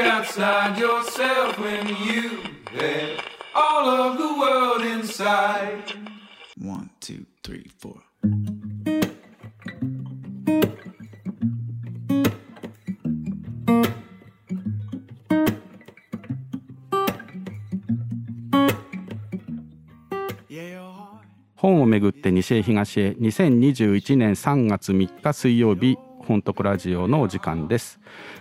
outside yourself when you had all of the world inside? One, two, three, four. 本をめぐって西へ東へ2021年3月3日水曜日本徳ラジオのお時間です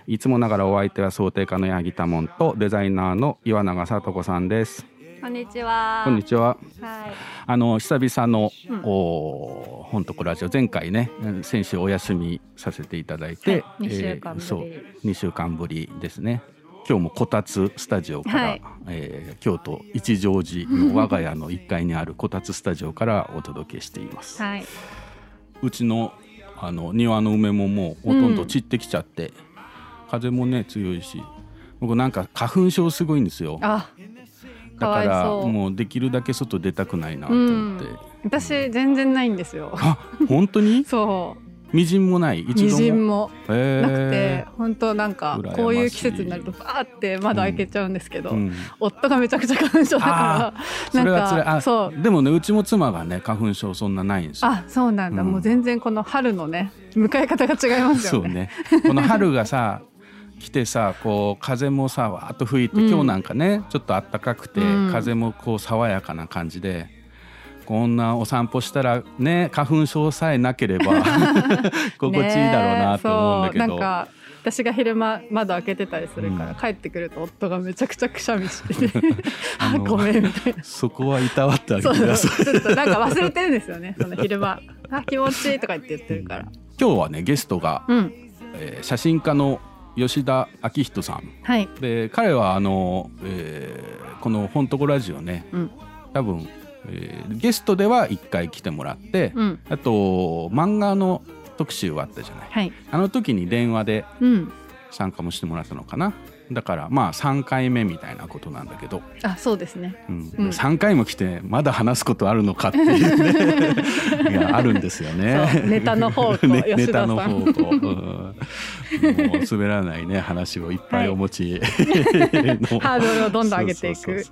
いつもながらお相手は想定家の八木多門とデザイナーの岩永聡子さんです。こんにちは。こんにちは。はい。あの久々の、お本徳ラジオ前回ね先週お休みさせていただいて、はい。二週間ぶり。そう2週間ぶりですね。今日もこたつスタジオから、はい。えー京都一乗寺の我が家の1階にあるこたつスタジオからお届けしています、はい。うちのあの庭の梅ももうほとんど散ってきちゃって、風もね強いし僕なんか花粉症すごいんですよ。あ、だから。もうできるだけ外出たくないなと思って、私全然ないんですよ。あ本当に？そう。みじんもない？一み度もなくて、本当なんかこういう季節になるとバーって窓開けちゃうんですけど、うん。夫がめちゃくちゃ花粉症だかそら、なんかそう。でもねうちも妻がね花粉症そんなないんですよ。あ、そうなんだ。うん。もう全然この春のね迎え方が違いますよね。そうね。この春がさ 来てさこう風もさわーっと吹いて、うん。今日なんかねちょっと暖かくて、うん。風もこう爽やかな感じでこんなお散歩したらね花粉症さえなければ 心地いいだろうなと思うんだけど、私が昼間窓開けてたりするから、うん。帰ってくると夫がめちゃくちゃくしゃみして。て あごめんみたいな。そこはいたわってあげて。くださいちょっとなんか忘れてるんですよねその昼間。あ気持ちいいとか言って言ってるから。今日はねゲストが、うん。えー写真家の吉田明人さん。はい。で彼はあの、えーこの「本とこラジオね」うん。多分、えーゲストでは1回来てもらって、うん。あと漫画の特集あったじゃない。はい。あの時に電話でうん。参加もしてもらったのかなだからまあ3回目みたいなことなんだけど、あそうですね。うん。うん。3回も来てまだ話すことあるのかっていうね いやあるんですよね。ネタの方と ね吉田さん。ネタの方と、うん。もう滑らないね話をいっぱいお持ちの、ハードルをどんどん上げていく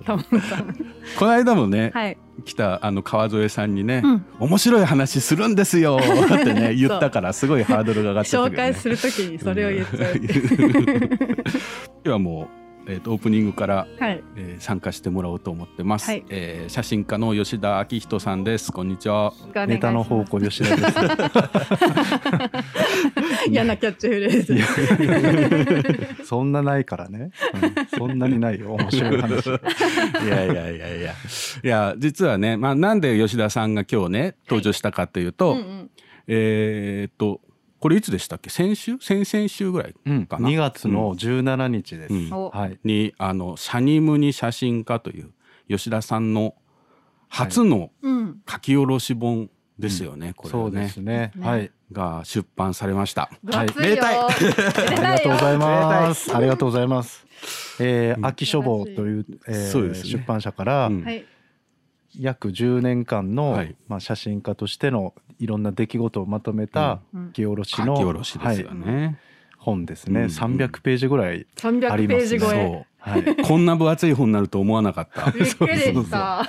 この間もね、はい来たあの川添さんにね、うん。面白い話するんですよってね 言ったからすごいハードルが上がっちゃったね、介するときにそれを言っちゃう。う今日はもう、えー、とオープニングから、はい。えー参加してもらおうと思ってます、はい。えー写真家の吉田明人さんです。こんにちは。ネタの方向吉田です。嫌なキャッチフレーズ。そんなないからね。うん。そんなにないよ。面白い話。いやいやいやいや。いや実はね、まあ、なんで吉田さんが今日ね登場したかというと、うんうん。えーっとこれいつでしたっけ？先週？先々週ぐらいうん。かな、2月の17日です。うん。おはい。にあのシャニムニ写真家という吉田さんの初のうん。書き下ろし本ですよね、これそうではね。すね。ねはい。が出版されました。分厚いよ。めでたい ありがとうございます。ありがとうございます。えー、秋書房という、えーね。出版社からうん。はい約10年間の、はい。まあ、写真家としてのいろんな出来事をまとめたうん。書き下ろし書きの、下ろしですよね。はい。本ですね、うん。300ページぐらいあ300りますね。ページ超え。そう。はい、こんな分厚い本になると思わなかった。びっくりした。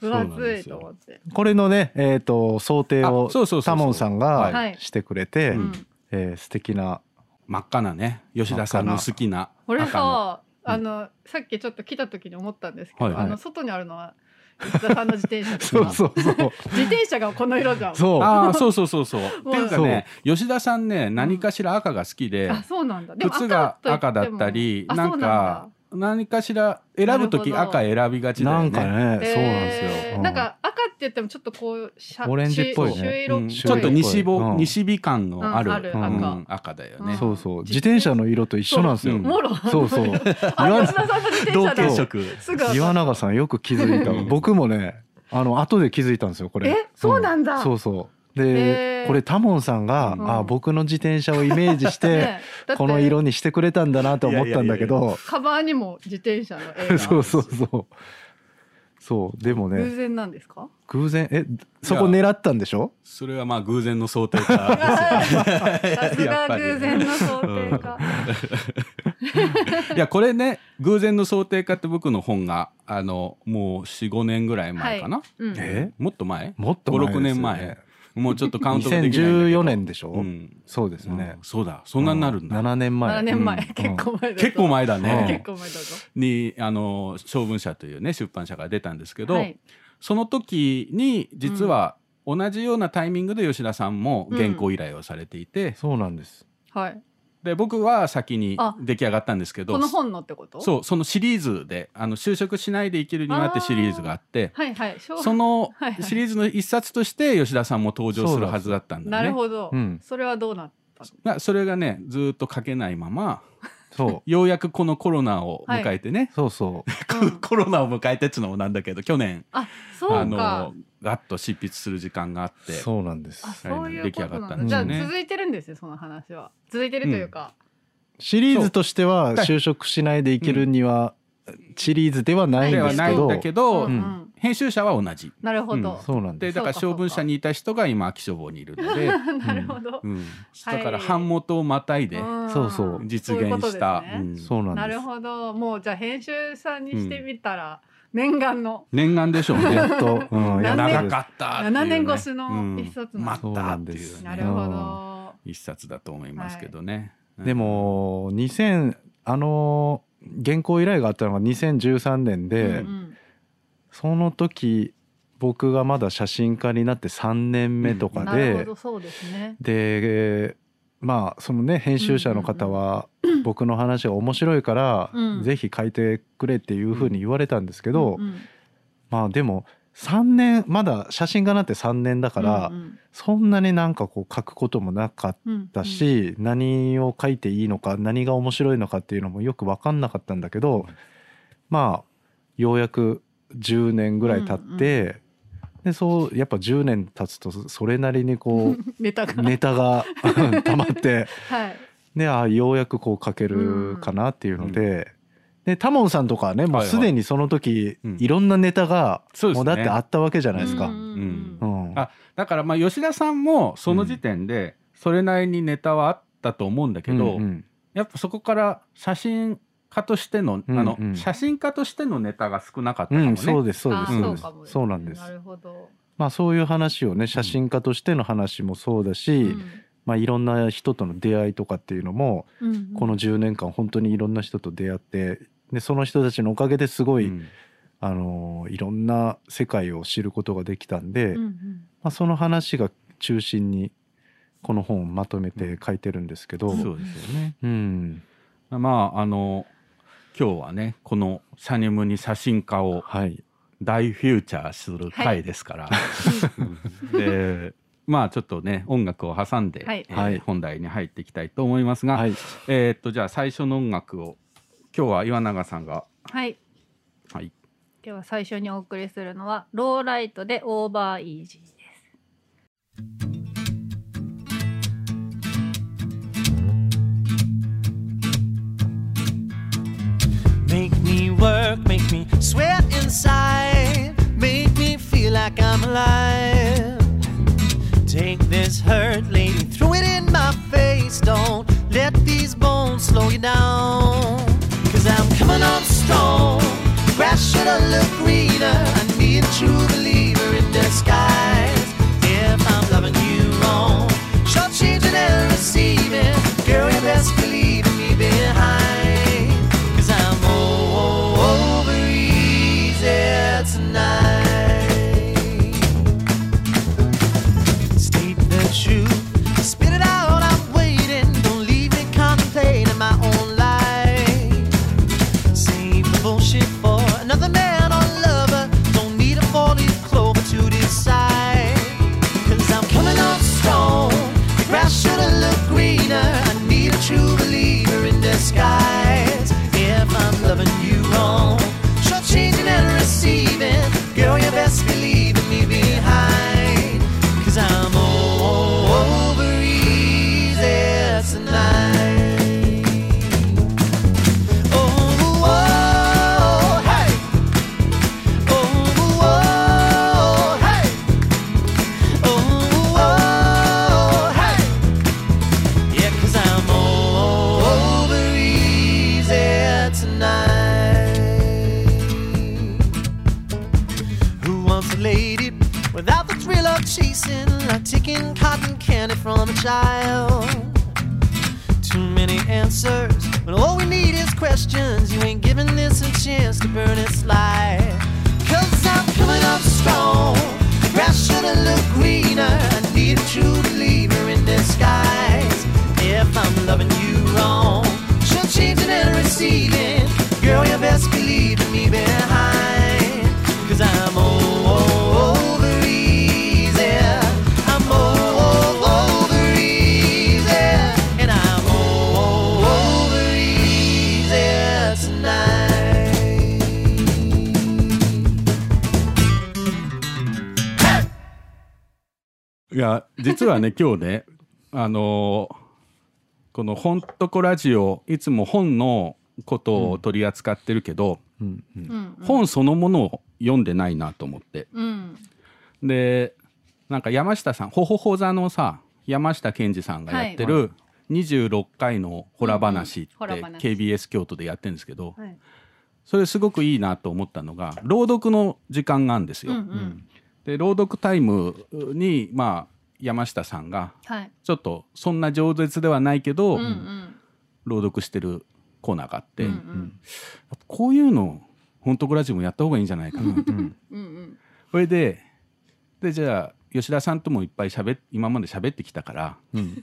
分厚いと思って。これのね、えー、と想定をあそうそうそうそう。タモンさんはい。がしてくれて、うん。えー素敵な真っ赤なね、吉田さんの好きなこれ。さ、あのさっきちょっと来た時に思ったんですけど、はいはい。あの外にあるのは吉田さんの自転車そうか。そうそう 自転車がこの色じゃん。そうああ、そうそうそうそう。ってもういうかね、吉田さんね、何かしら赤が好きで、あ、そうなんだ。でも靴が赤だったり、あなんか、何かしら選ぶときなるほど。赤選びがちだよね。なんかね、そうなんだそうなんですよ、なんか赤って言ってもちょっとこうシャオレンジっぽいね。朱朱色っぽい。うんちょっと西ぼ、うん。西日感のある,、うんある。うん赤赤だよね。うん。そうそう。自転車。の色と一緒なんですよ。そう。そう あ、吉田さんの自転車だ。色。岩永さんよく気づいた、うん。僕もねあの後で気づいたんですよこれ。えそうなんだ。そうそう。へでー。これタモンさんが、うんあ僕の自転車をイメージし て、この色にしてくれたんだなと思ったんだけど。カバーにも自転車の絵が。そうそうそう。そう。でもね。偶然なんですか？偶然？えそこ狙ったんでしょ？それはまあ偶然の想定か。ですよね。さすが偶然の想定か。いやこれね偶然の想定化って僕の本があのもう45年ぐらい前かな、うん。え？もっと前？もっと前ですよ56ね年前もうちょっとカウントができないんだけど。2014年でしょ、うん。そうですね。うん。そうだ。そんなになるんだ、7年前。7年前、うん。結構前だぞ結構前だね、結構前だぞにあの小文社というね出版社から出たんですけど、はい。その時に実は同じようなタイミングで吉田さんも原稿依頼をされていて、そうなんです。はいで僕は先にあ出来上がったんですけどこの本のってこと？そうそのシリーズであの就職しないで生きるにはってシリーズがあってはいはい。そのシリーズの一冊として吉田さんも登場するはずだったんだよね。なるほど、うん。それはどうなったの？まあそれがねずーっと書けないままそう。ようやくこのコロナを迎えてね、そうそう。う んコロナを迎えてっつうのもなんだけど去年。あそうあかのガッと執筆する時間があって。そうなんです。あそういうこと出来上がったなんだじゃあんですよね。続いてるんですよその話は。続いてるというか、シリーズとしては就職しないでいけるにはシリーズではないんでですけど。はないんだけど、うん。うん編集者は同じ。なるほど、そうなんです。でだから小文社にいた人が今秋書房にいるので、なるほど、うん、はい。だから版元をまたいでん。そうそう実現した。そうなんです。なるほど。もうじゃあ編集さんにしてみたら、念願の。念願でしょうね。やっと、うん、長かったっていうね。7年越しの一冊うんったっていうなるほど、一冊だと思いますけどね。うんでも2000あの原稿依頼があったのが2013年で、うんその時僕がまだ写真家になって3年目とかなるほで、どそうですね。でまあそのね編集者の方は僕の話が面白いから、うん。ぜひ書いてくれっていうふうに言われたんですけど、まあでも3年まだ写真家になって3年だから、うんそんなになんかこう書くこともなかっうんたし、何を書いていいのか何が面白いのかっていうのもよく分かんなかったんだけどまあようやく10年ぐらい経って、でそうやっぱ10年経つとそれなりにこ ネタが。うネタが溜まって。はい。であようやくこう書けるかなっていうので。でタモンさんとかはねもうはいはい。すでにその時、うん。いろんなネタがそうですね。もうだってあったわけじゃないですか。うんうんうん。あだからまあ吉田さんもその時点でそれなりにネタはあったと思うんだけど、うんうん。やっぱそこから写真家としての,、うんあのうん写真家としてのネタが少なかったかもね。うん、そうですそうであすそうです。かもそうなんです。なるほど、まあそういう話をね写真家としての話もそうだし、うん。まあいろんな人との出会いとかっていうのもうんこの10年間本当にいろんな人と出会ってでその人たちのおかげですごい、うん。あのいろんな世界を知ることができたんで、うんうん。まあ、その話が中心にこの本をまとめて書いてるんですけど、そうですよね。うん。まああの今日はねこのサニムに写真家をはい。大フューチャーする回ですから、うんでまあちょっとね音楽を挟んで、はい。えーはい。本題に入っていきたいと思いますが、はい。えーっとじゃあ最初の音楽を今日は岩永さんがはい。はい。今日は最初にお送りするのはローライトでオーバーイージーです work, make me sweat inside, make me feel like I'm alive. Take this hurt, lady, throw it in my face. Don't let these bones slow you down. Cause I'm coming on strong. Grass should have looked greener. I need a true believer in disguise. Taking cotton candy from a child. Too many answers when all we need is questions. You ain't giving this a chance to burn its light. Cause I'm coming up strong. The grass should've looked greener. I need a true believer in disguise. If I'm loving you wrong, や実はね 今日ねあのーこの「本とこラジオ」いつも本のことを取り扱ってるけど、うんうん。うん本そのものを読んでないなと思って。うん。でなんか山下さんほほほ座のさ山下健二さんがやってる26回のホラ話って話。KBS 京都でやってるんですけどはい。それすごくいいなと思ったのが朗読の時間があるんですうんよ。うん。で朗読タイムにまあ山下さんがはい。ちょっとそんな饒舌ではないけど、うんうん。朗読してるコーナーがあって、うんうん。こういうの本当コラジオもやった方がいいんじゃないかな、うんうん。うんそれででじゃあ吉田さんともいっぱい喋っ今まで喋ってきたからうん。今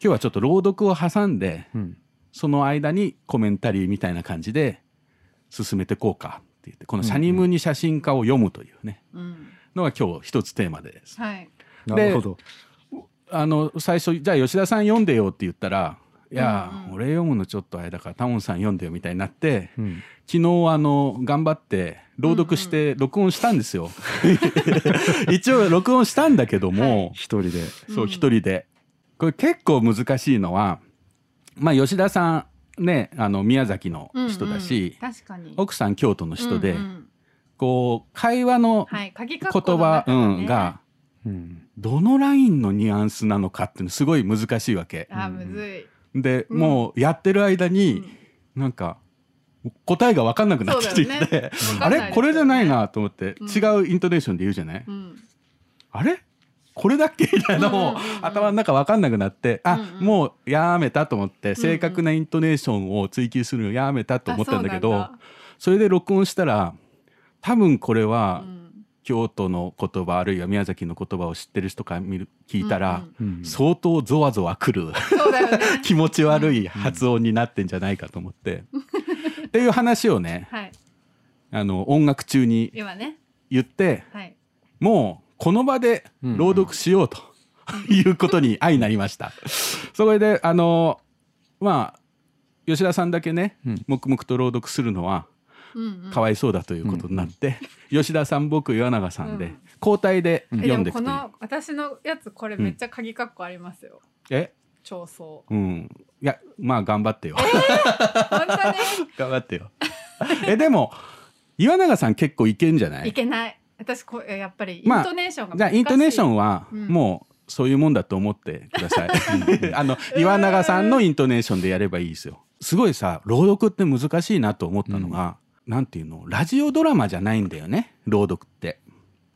日はちょっと朗読を挟んでうん。その間にコメンタリーみたいな感じで進めてこうかって言ってこの「シャニムニ写真家を読む」というね。うん。のが今日一つテーマです。はいなるほど。あの最初じゃあ吉田さん読んでよって言ったら「いや、うんうん。俺読むのちょっとあれだからタモンさん読んでよ」みたいになって、うん。昨日あの頑張って朗読して録音したんですよ。一応録音したんだけども、一人で。そう一人で。これ結構難しいのはまあ吉田さんねあの宮崎の人だし、うんうん奥さん京都の人で、うんうん。こう会話の言葉、中のね。うん、がうんどのラインのニュアンスなのかっていうのすごい難しいわけ。あむずい。で、うんもうやってる間に、なんか答えが分かんなくなってきて、ね。あれ？これじゃないなと思って、うん。違うイントネーションで言うじゃない、うん。あれ？これだっけ？みたいなのも、うんうんうん。うん頭の中分かんなくなって、あ、うんうん。もうやめたと思って正確なイントネーションを追求するのやめたと思ったんだけどあそれで録音したら多分これは、そうなん。だ京都の言葉あるいは宮崎の言葉を知ってる人から見る聞いたら、うんうん。相当ゾワゾワくる。ね。気持ち悪い発音になってんじゃないかと思って、っていう話をね はい。あの音楽中に言ってはい。もうこの場で朗読しようと、いうことに相なりました。それであのまあ吉田さんだけね、うん。黙々と朗読するのはうんうんかわいそうだということになって、吉田さん僕岩永さんで、うん。交代でえ読んでいくという。でもこの私のやつこれめっちゃ鍵括弧ありますよ。え？調層うん。いやまあ頑張ってよ。本当頑張ってよ。え でも岩永さん結構いけんじゃない？にいけない。私こえやっぱりインまあトネーションがじゃあイントネーションはうん。もうそういうもんだと思ってください。あの岩永さんのイントネーションでやればいいですよ。すごいさ朗読って難しいなと思ったのが、なんていうの？ラジオドラマじゃないんだよね？朗読って。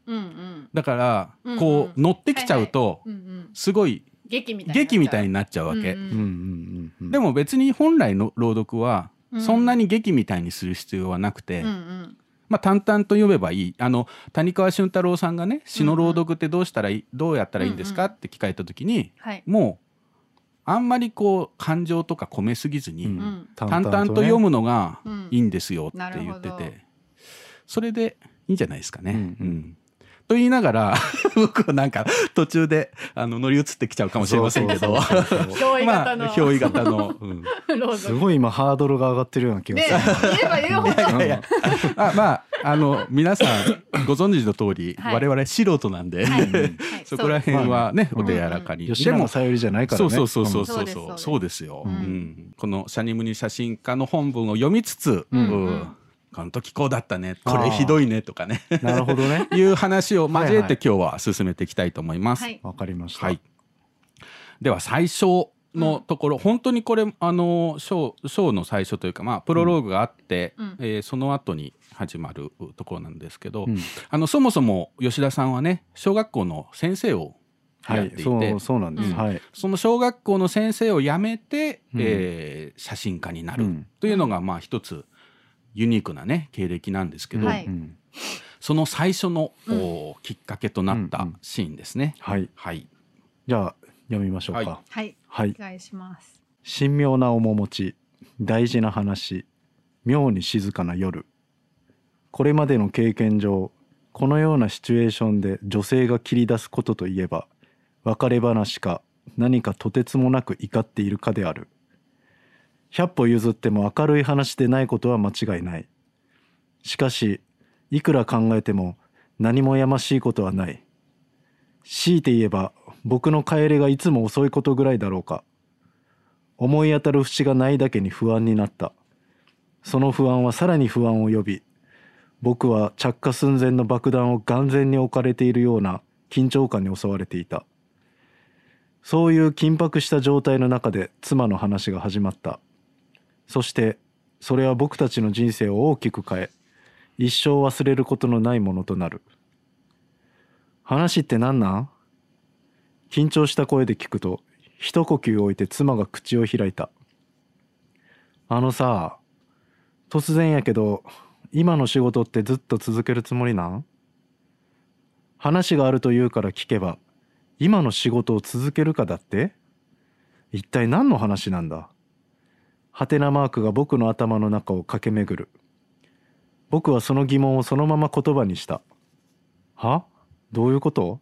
うんうん。だからうんうん。こう乗ってきちゃうとうんうん。すごい劇みたい劇みたいにになっちゃうわけ。うんうん。うんうんでも別に本来の朗読はうん。そんなに劇みたいにする必要はなくて、うんうん。まあ、淡々と読めばいい。あの谷川俊太郎さんがね詩の朗読ってどうしたらいい、どうやったらいいんですか？うんうん。って聞かれた時にはい。もうあんまりこう感情とか込めすぎずに、うん。うん淡々と読むのがうん。いいんですよって言ってて、それでいいんじゃないですかね。うん。うんと言いながら 僕はなんか途中であの乗り移ってきちゃうかもしれませんけど。まあ憑依型の、うん。すごい今ハードルが上がってるような気がねする。言えば言うほど。あまああの皆さんご存知の通り、はい。我々素人なんで、はい。そこら辺はね、お手柔らかに。吉でも永小百合じゃないからね。そうそうそうそうう。ん。そうそうです。よ、ううん。ん。この「シャニムニ写真家」の本文を読みつつ、うん。うんこの時こうだったね。これひどいねとかね。なるほどね。いう話を交えて今日は進めていきたいと思います。はい。わかりました。はい。では最初のところ、本当にこれあのショーショーの最初というかまあプロローグがあって、うん。えーその後に始まるところなんですけど、うん。あのそもそも吉田さんはね小学校の先生をはいやっていて、そうそうなんです、うん。はい。その小学校の先生を辞めて、うん。えー写真家になるうん。というのがまあ一つユニークなね経歴なんですけど、はい。うん。その最初の、うん。おきっかけとなったうんうん。シーンですね。はい。はい、じゃあ読みましょうか。ははい。はい。お願いします。神妙な面持ち大事な話妙に静かな夜。これまでの経験上このようなシチュエーションで女性が切り出すことといえば別れ話か何かとてつもなく怒っているかである100歩譲っても明るい話でないことは間違いない。しかしいくら考えても何もやましいことはない。強いて言えば僕の帰りがいつも遅いことぐらいだろうか。思い当たる節がないだけに不安になった。その不安はさらに不安を呼び僕は着火寸前の爆弾を眼前に置かれているような緊張感に襲われていた。そういう緊迫した状態の中で妻の話が始まった。そしてそれは僕たちの人生を大きく変え一生忘れることのないものとなる。話って何なん？緊張した声で聞くと一呼吸置いて妻が口を開いた。あのさ突然やけど今の仕事ってずっと続けるつもりなん？話があるというから聞けば今の仕事を続けるかだって？一体何の話なんだ？ハテナマークが僕の頭の中を駆け巡る。僕はその疑問をそのまま言葉にした。は？どういうこと？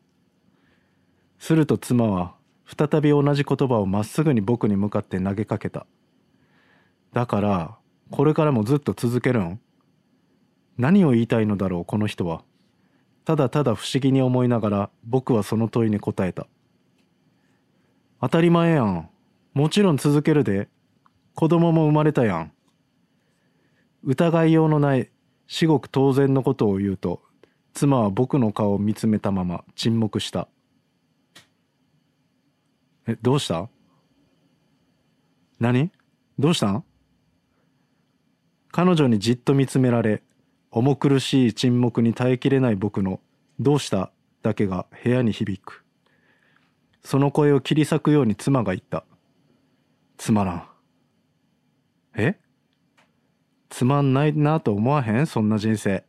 すると妻は再び同じ言葉をまっすぐに僕に向かって投げかけた。だからこれからもずっと続けるん？何を言いたいのだろうこの人は。ただただ不思議に思いながら僕はその問いに答えた。当たり前やん。もちろん続けるで。子供も生まれたやん。疑いようのない至極当然のことを言うと妻は僕の顔を見つめたまま沈黙した。えどうした？何？どうしたん？彼女にじっと見つめられ重苦しい沈黙に耐えきれない僕の「どうした?」だけが部屋に響く。その声を切り裂くように妻が言った「つまらん」え？つまんないなと思わへん？そんな人生。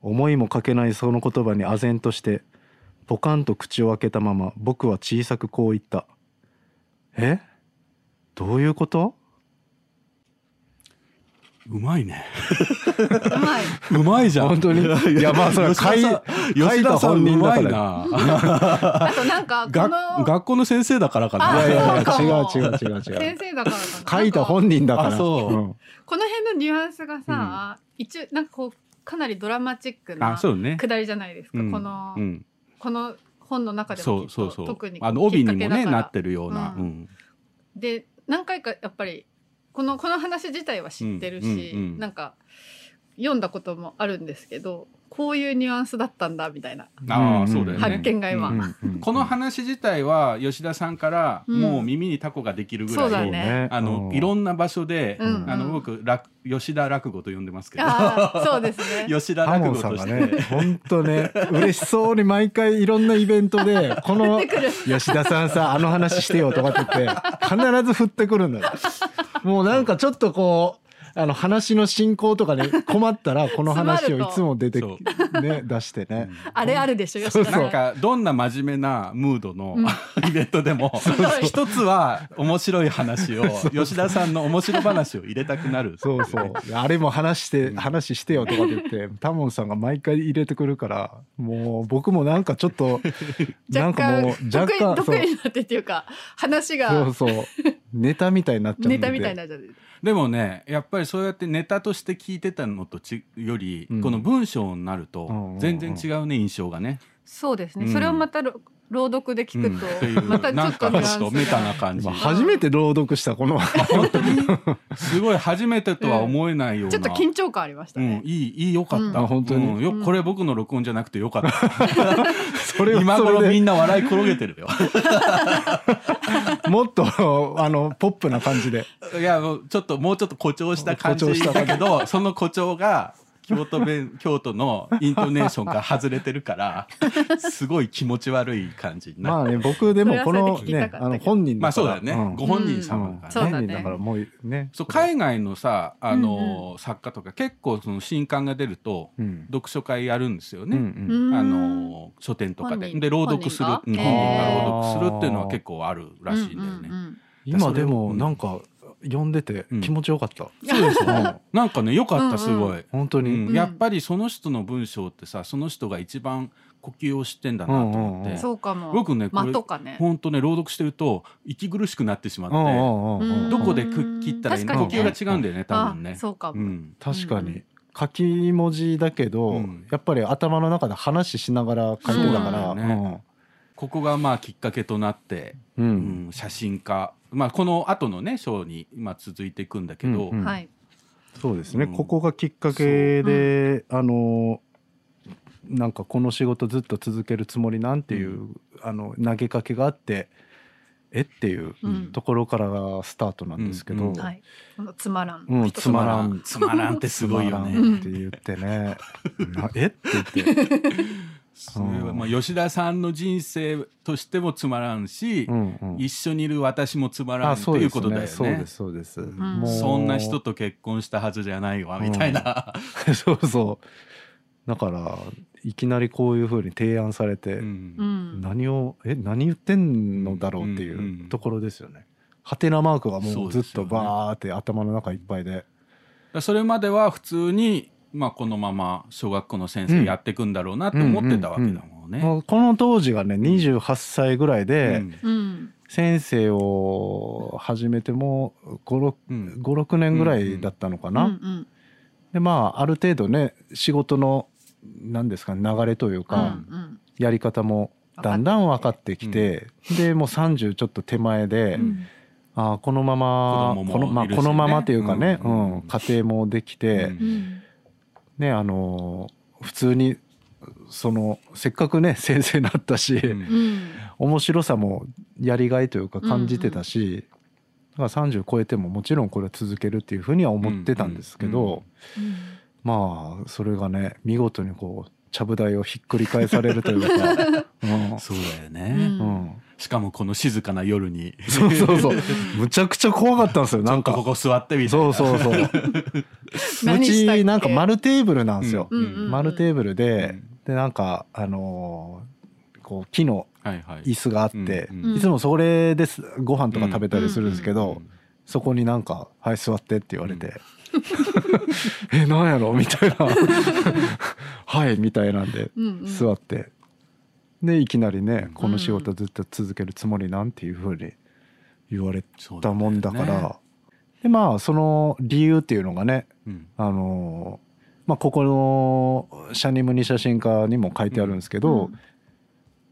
思いもかけないその言葉に唖然としてポカンと口を開けたまま僕は小さくこう言った「え？どういうこと?うまいね。うまい。うまいじゃん。本当にいやまあそれは書い吉田さんうまいな。あとなんか こがの学校の先生だからかあな。いやいや違う違う違う違う先生だからかな。書いた本人だからあそううんこの辺のニュアンスがさ、一応なんかこうかなりドラマチックなあ、そうね。くだりじゃないですか。うんこの、うん、この本の中でもきっとそうそうそう。特にあの帯にもねきっかけだからなってるような。で何回かやっぱりこのこの話自体は知ってるし、うんうんうんなんか読んだこともあるんですけどこういうニュアンスだったんだみたいな。ああ、そうだよね。発見が今、うんうんうん。この話自体は吉田さんからうんもう耳にタコができるぐらい、あのいろんな場所で、うん。あの僕落吉田落語と呼んでますけど。そうですね。吉田落語として、ね本当ね嬉しそうに毎回いろんなイベントで この吉田さんさあの話してよとかって言って必ず振ってくるんだよ。もうなんかちょっとこうあの話の進行とかに 困ったらこの話をいつも出てそね出してね。あれあるでしょ吉田なんかどんな真面目なムードの、うん。イベントでも 一つは面白い話を吉田さんの面白話を入れたくなるそうそう。あれも話して話してよとかって言ってタモンさんが毎回入れてくるからもう僕もなんかちょっと なん若かも干う若干得意得意になってっていうか話が。そうそう。ネタみたいになっちゃうんで。ネタみたいになっちゃうでもねやっぱりそうやってネタとして聞いてたのとちより、うん。この文章になると全然違うね印象がね、そうですね、うん。それをまたろ朗読で聞くうん。っていう。と、またちょなんかっとメタな感じ。まあ初めて朗読したこの。本当にすごい初めてとは思えないような、ちょっと緊張感ありましたね、うん、いいいいよかった、うん。あ本当に？うん。よこれ僕の録音じゃなくてよかった、それを今それで。頃みんな笑い転げてるよ。もっとあのポップな感じで。いやもうちょっともうちょっと誇張した感じ誇張しただけどその誇張が京都弁京都のイントネーションが外れてるからすごい気持ち悪い感じになまあね僕でもこのねあの本人まあそうだよね、んご本人様だからね、そうだね。本人だからもうね。そう海外のさあの、作家とか結構その新刊が出ると、うん。読書会やるんですようんね、うん。あの書店とかで。で朗読する、本人。が朗読するっていうのは結構あるらしいんだよね、うんうんうん今でもなんか読んでて気持ちよかった、そうでしょうん。なんかねよかったすごい、本当に、うん。やっぱりその人の文章ってさその人が一番呼吸を知ってんだなと思って、うんうんうん。そうかも。僕ねこれ本当ね朗読してると息苦しくなってしまって、うんうんうんうん。うんどこでく切ったらいいの、呼確かに。ね吸が違うんだよね多分ね。あそうかも、うん。確かに。うん。書き文字だけど、うん。やっぱり頭の中で話しながら書いてたからここがまあきっかけとなって、うん。ううんん写真家、まあ、この後のね章に今続いていくんだけど、うんうん。はい。そうですね、うん。ここがきっかけで、あのなんかこの仕事ずっと続けるつもりなんていう、あの投げかけがあってえっていううん。ところからがスタートなんですけど、うん。うん。はいこのつまらん、つまらん。つまらんってすごいよね。んって言ってね、なえって言って、それはまあ吉田さんの人生としてもつまらんし、うんうん。一緒にいる私もつまらんあっていうことだよね。そうですそうですそうです、ん。もう。そんな人と結婚したはずじゃないわみたいな。そうそう。だからいきなりこういうふうに提案されて、うん。うん。何をえ何言ってんのだろうっていうんところですよね。ハテナマークがもそううずっとバーって頭の中いっぱいで。それまでは普通に、まあ、このまま小学校の先生やっていくんだろうなと思ってたわけだもんね。この当時がね28歳ぐらいで、うん。うん先生を始めても56うん。56年ぐらいだったのかな。うんうん。でまあある程度ね仕事の何ですかね流れといううか、ん。やり方もだんだん分かってきて、でもう30ちょっと手前で、うん。ああこのままね。このままというかね、ううんん家庭もできて、うんうんねあのー普通にそのせっかくね 先生になったし、うん。うん。面白さもやりがいというか感じてたし、だから30超えてももちろんこれは続けるっていうふうには思ってたんですけど、うん。まあそれがね見事にこうちゃぶ台をひっくり返されるというか、うん。そうだよね、うん。うんしかもこの静かな夜に。そうそうそう。むちゃくちゃ怖かったんですよなんか。ここ座ってみたいそうなそうそう。うちなんか丸テーブルなんですよ、丸テーブルで、うんでなんかあのーこう木の椅子があって、いつもそれですご飯とか食べたりするんですけど、うんそこになんか「はい座って」って言われて「えなんやろ?」みたいな「はい」みたいなんで座ってでいきなりねこの仕事ずっと続けるつもりなんていうふうに言われたもんだから。ね。でまあその理由っていうのがねうん。あのーまあここの「シャニムニ写真家」にも書いてあるんですけど、うん。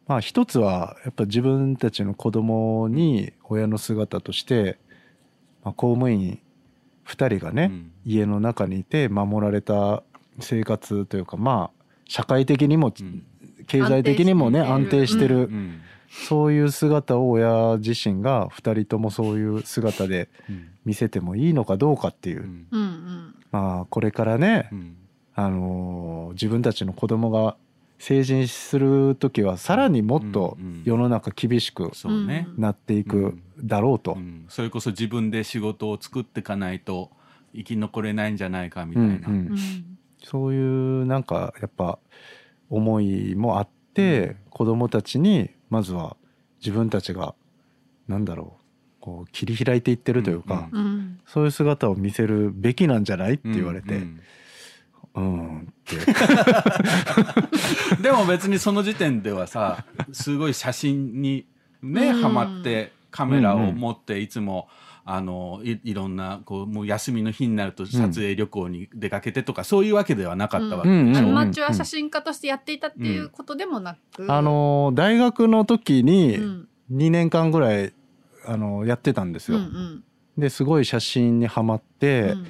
まあ一つはやっぱ自分たちの子供に親の姿として、まあ、公務員2人がね、うん。家の中にいて守られた生活というかまあ社会的にもうん経済的にもね安安定しる。定しててる、うん。そういう姿を親自身が2人ともそういう姿でうん。見せてもいいのかどうかっていう、うん。うんうん。まあこれからね、うん。あのー自分たちの子供が成人する時はさらにもっとうんうん世の中厳しくそうね、なっていくだろうと。うん。それこそ自分で仕事を作っていかないと生き残れないんじゃないかみたいな、うんうんうん。そういうなんかやっぱ思いもあって、子供たちにまずは自分たちがなんだろうこう切り開いていってるというか、うんうんそういう姿を見せるべきなんじゃないって言われて、うんうん、でも別にその時点ではさすごい写真にね、うん。ハマってカメラを持っていつも、あのいいろんなこうもう休みの日になると撮影旅行に出かけてとか、そういうわけではなかったわけでしょ、うん。うん。アマチュア写真家としてやっていたっていうことでもなく、あの大学の時にうん。2年間ぐらいあのやってたんですうんよ。うん。ですごい写真にはまって、うん。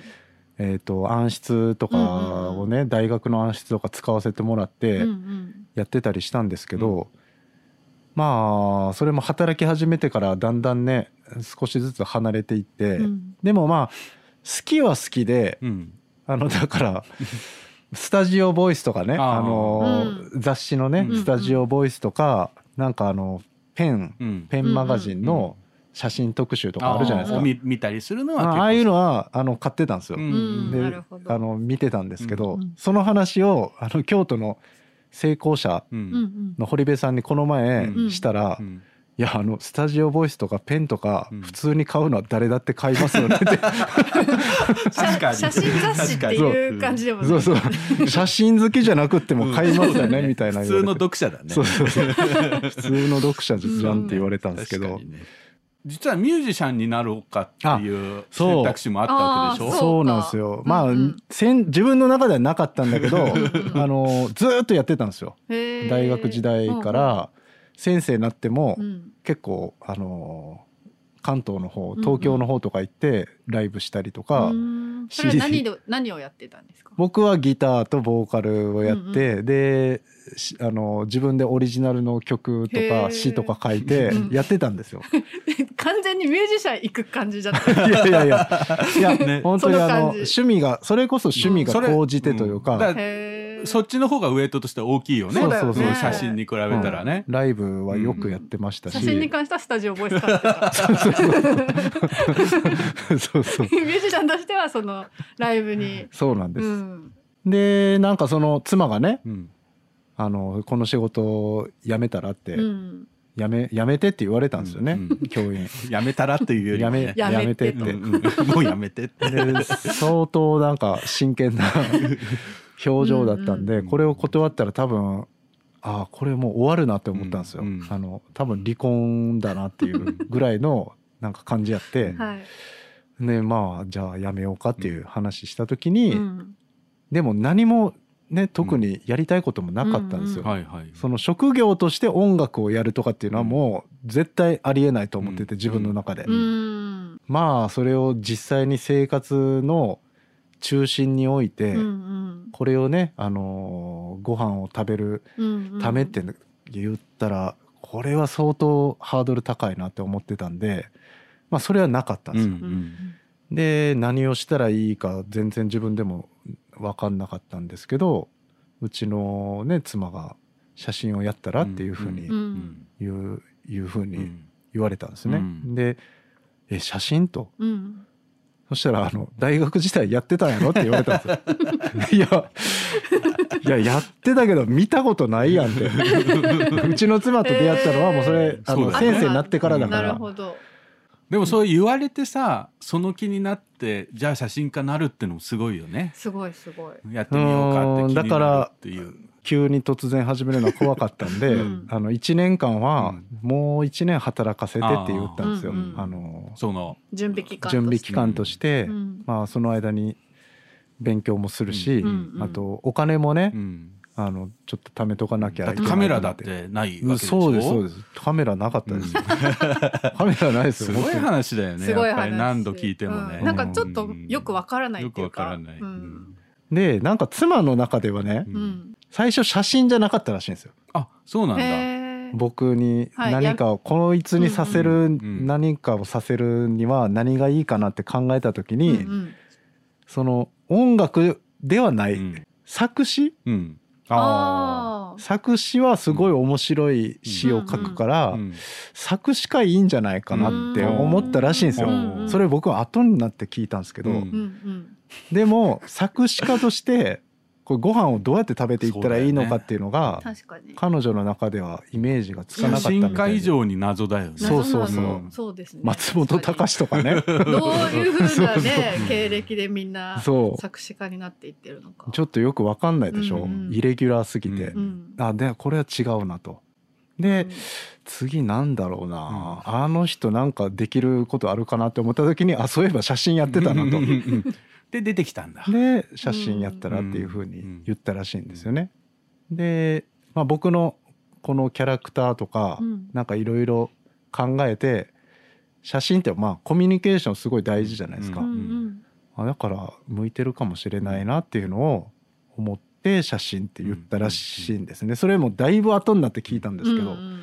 えー、と暗室とかをね、大学の暗室とか使わせてもらってうんうん。やってたりしたんですけど、まあそれも働き始めてからだんだんね少しずつ離れていって、うん。でもまあ好きは好きでうん。あのだから スタジオボイスとかねあのー雑誌のねうん。スタジオボイスとかなんかあのペンうん。ペンマガジンの写真特集とかあるじゃないですか。見見たりするのはあああいうのはあの買ってたんですよ。う。うん。であの見てたんですけど、うん。その話をあの京都の成功者うん。うんうん。の堀部さんにこの前うん。したら、うん。いやあのスタジオボイスとかペンとかうん。普通に買うのは誰だって買いますよねって、確かに。写真雑誌っていう感じでもそうそう。写真好きじゃなくっても買いますよねみたいな普通の読者だね。そうそうそう。普通の読者じゃんって言われたんですけど、確かにね実はミュージシャンになろうかっていうそう。選択肢もあったわけでしょ？そうなんですよ。まあ、うん。うんせん自分の中ではなかったんだけど、あのずーっとやってたんですよ。大学時代から先生になっても、うん。結構あの関東の方東京の方とか行ってライブしたりとか、うんそれは何で何をやってたんですか？僕はギターとボーカルをやって、でしあの自分でオリジナルの曲とか詩とか書いてうん。やってたんですよ。完全にミュージシャン行く感じだったい。やいやいや。いや、ね。本当にあの趣味がそれこそ趣味が高じてというか、うん。そっちの方がウエイトとして大きいよね。そうそうそう写真に比べたらね、ライブはよくやってましたし、写真に関してはスタジオボイス使ってたそうそう。ミュージシャンとしてはそのライブに。そうなんです。うん。でなんかその妻がねうんあのこの仕事を辞めたらって、うん。やめやめてって言われたんですよね、うん教員。やめたらっていうよりやめもねやめて。やめてって。うんうんもうやめてって。で相当なんか真剣な 表情だったんで、うんこれを断ったら多分ああこれもう終わるなって思ったんですよ、うんうん。あの多分離婚だなっていうぐらいのなんか感じやって、はい。でまあじゃあやめようかっていう話した時に、うん。でも何もね特にやりたいこともなかったんですよ、その職業として音楽をやるとかっていうのはもう絶対ありえないと思ってて、うん。自分の中で、うん。まあそれを実際に生活の中心において、うんこれをね、あのーご飯を食べるうんためって言ったら、これは相当ハードル高いなって思ってたんで、まあそれはなかったんですよ。で何をしたらいいか全然自分でも分かんなかったんですけどうちのね妻が写真をやったらっていうふうにううんいうふうにうん言われたんですね。うんで「え写真?」と。うんそしたら、あの、大学時代やってたんやろって言われたんですよ。いや、いや、やってたけど見たことないやんって。うちの妻と出会ったのはもうそれ、あの、そうだよね先生になってからだかなるら。ほどでもそう言われてさその気になってじゃあ写真家なるってのもすごいよね。すごいすごい。やってみようかって気になるう。んだからっていう急に突然始めるのは怖かったんで、うん。あの、1年間はうん。もう1年働かせてって言ったんですよ。うんうんあの、その準備期間として。準備期間として、うん。まあ、その間に勉強もするし、うんうん。あと、お金もね、うんあの、ちょっと貯めとかなきゃだって。いけないカメラだってないわけでしょ？そうですそうです。カメラなかったです。よ、カメラないですよすごい話だよねすごい話。何度聞いてもね、うん。なんかちょっとよくわからないよくっていうか。わからない、ううん。んでなんか妻の中ではねううん。ん最初写真じゃなかったらしいんですよ。あそうなんだ、僕にはい何かをこいつにさせるん。何かをさせるには何がいいかなって考えた時に、うんうん。その音楽ではない、うん。作詞うんあー。作詞はすごい面白い詩を書くから、うん作詞家いいんじゃないかなって思ったらしいんですよ。それ僕は後になって聞いたんですけど、うん。うんうん。でも作詞家としてこれご飯をどうやって食べていったらいいのかっていうのが彼女の中ではイメージがつかなかったみた以上に謎だよね。そうそうそう。そうですね。松本隆とかね。どういうふ うそうそうなね経歴でみんなそう。作詞家になっていってるのか。ちょっとよくわかんないでしょ、うんうん。イレギュラーすぎて、うんうん。あでこれは違うなと。で、うん。次なんだろうな、あの人なんかできることあるかなって思った時にあそういえば写真やってたなとで出てきたんだ。で写真やったらっていうふうに言ったらしいんですよね。で、まあ、僕のこのキャラクターとか、うん。なんかいろいろ考えて写真ってまあコミュニケーションすごい大事じゃないですか、うんうん。あだから向いてるかもしれないなっていうのを思って写真って言ったらしいんですね。それもだいぶ後になって聞いたんですけど、うんうん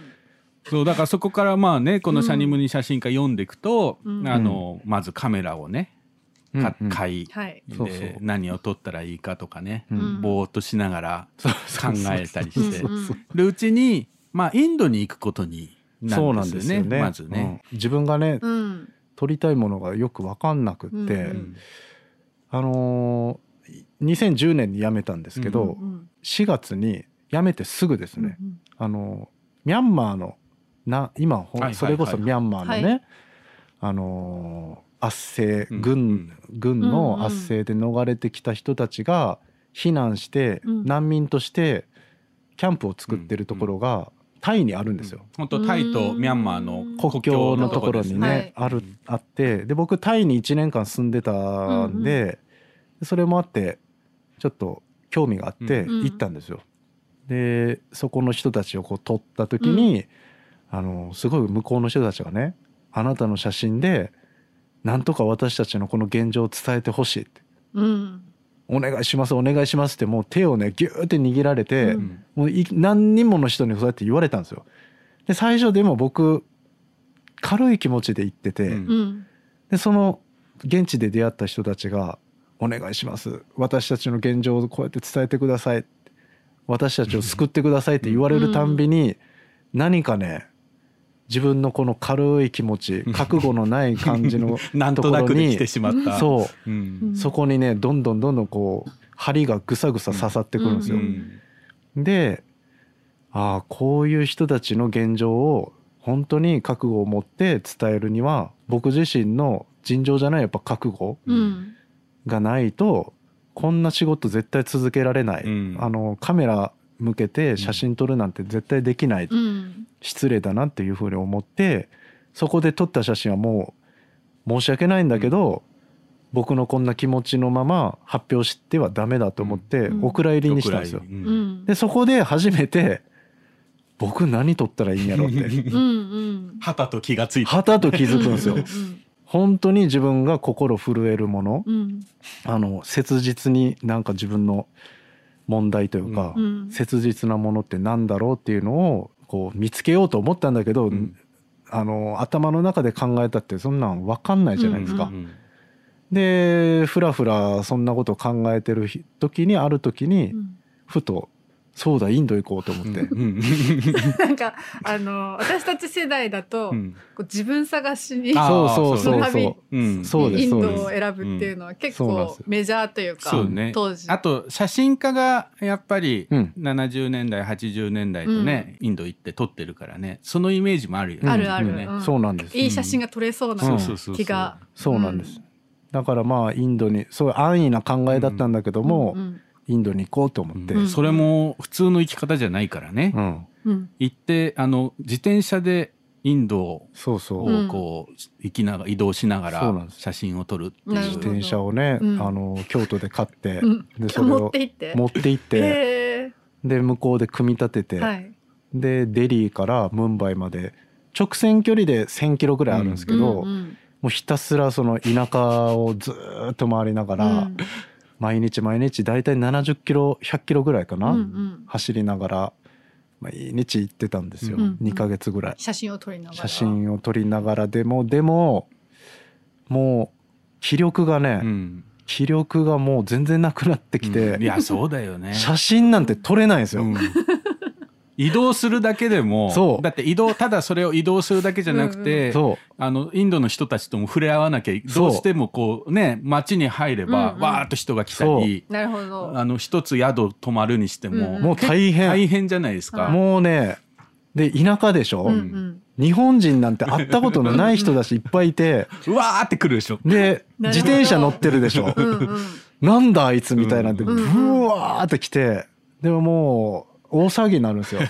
そうだからそこからまあねこの「シャニムニ写真家」読んでいくと、うん。あのまずカメラをねかうんうん。会。はい。で何を取ったらいいかとかね、うん。ぼーっとしながら考えたりして。うんうん。るうちにまあインドに行くことになそうなんるんでよねですすよね。まずね。うん。自分がねうん。取りたいものがよく分かんなくって、うんうん。あのー2010年に辞めたんですけど、うん4月に辞めてすぐですね、うんあのミャンマーのな今はいはい。それこそミャンマーのね、はい。あのー圧政うん。軍、軍うん。のうん圧政で逃れてきた人たちが避難して、うん。難民としてキャンプを作ってるところがタイにあるんですよ。本当タイとミャンマーの国境のところにね、はい。あるあってで僕タイに1年間住んでたんで、それもあってちょっと興味があってうん行ったんですよ。でそこの人たちをこう撮った時に、あのすごい向こうの人たちがねあなたの写真でなんとか私たちのこの現状を伝えてほしいって。うん。お願いしますお願いしますってもう手をねギューって握られて、うん。もうい何人もの人にそうやって言われたんですよ。で最初でも僕軽い気持ちで行ってて、うん。うん。でその現地で出会った人たちが「お願いします私たちの現状をこうやって伝えてください」私たちを救ってくださいって言われるたんびに何かね自分のこの軽い気持ち覚悟のない感じの なんとなくで来てしまった。そう。うん。そこにねどんどんどんどんこう針がぐさぐさ刺さってくるんですよ。うん。でああこういう人たちの現状を本当に覚悟を持って伝えるには僕自身の尋常じゃないやっぱ覚悟うん。がないとこんな仕事絶対続けられない、うん。あのカメラ向けて写真撮るなんて絶対できない、うん。失礼だなっていうふうに思ってそこで撮った写真はもう申し訳ないんだけど、僕のこんな気持ちのまま発表してはダメだと思ってうん。お蔵入りにしたんですよ。ううん。んでそこで初めて僕何撮ったらいいんやろうって。うんうん。はたと気がついた。はたと気づくんですよ。うん。本当に自分が心震えるものうん。あの切実になんか自分の問題というか、うん。切実なものってなんだろうっていうのをこう見つけようと思ったんだけど、ん。あの頭の中で考えたってそんなん分かんないじゃないですか。うんでふらふらそんなこと考えてる時にある時にうん。ふとそうだインド行こうと思って、うん。なんかあの私たち世代だと、うん。こう自分探しにあそうそうそう旅そうインドを選ぶっていうのは結構メジャーというか当時。あと写真家がやっぱりうん。70年代80年代とね、インド行って撮ってるからね。そのイメージもあるよね。あるある。ねうん。そうなんです。いい写真が撮れそうな気が。そうなんです、だからまあインドにそういう安易な考えだったんだけども、うんインドに行こうと思って、うん。それも普通の生き方じゃないからね、うん。うん。行ってあの自転車でインドをこう行きながら移動しながら写真を撮るっていう。自転車をね、うん。あの京都で買って、うん。でそれを持って行って。持って行って、へで向こうで組み立てて、ーはい。でデリーからムンバイまで直線距離で1,000キロぐらいあるんですけど、もうひたすらその田舎をずーっと回りながら、うん毎日毎日大体70キロ100キロぐらいかな、うんうん。走りながら毎日行ってたんですよ、うん2ヶ月ぐらい。写真を撮りながら。写真を撮りながらでもでももう気力がね、うん。気力がもう全然なくなってきて、うん。いやそうだよね。写真なんて撮れないんですよ、うん移動するだけでもそう。だって移動ただそれを移動するだけじゃなくて、そあのインドの人たちとも触れ合わなきゃどうしてもこうね街に入れば、うんうん。わーっと人が来たりなるほど。あの一つ宿泊まるにしても、うんもう大変。大変じゃないですか。うもうねで田舎でしょ、うんうん。日本人なんて会ったことのない人だしいっぱいいて。うわーってくるでしょ。で自転車乗ってるでしょ？うんうん。なんだあいつみたいなんでうブん。ワーって来て。でももう大騒ぎになるんですよ。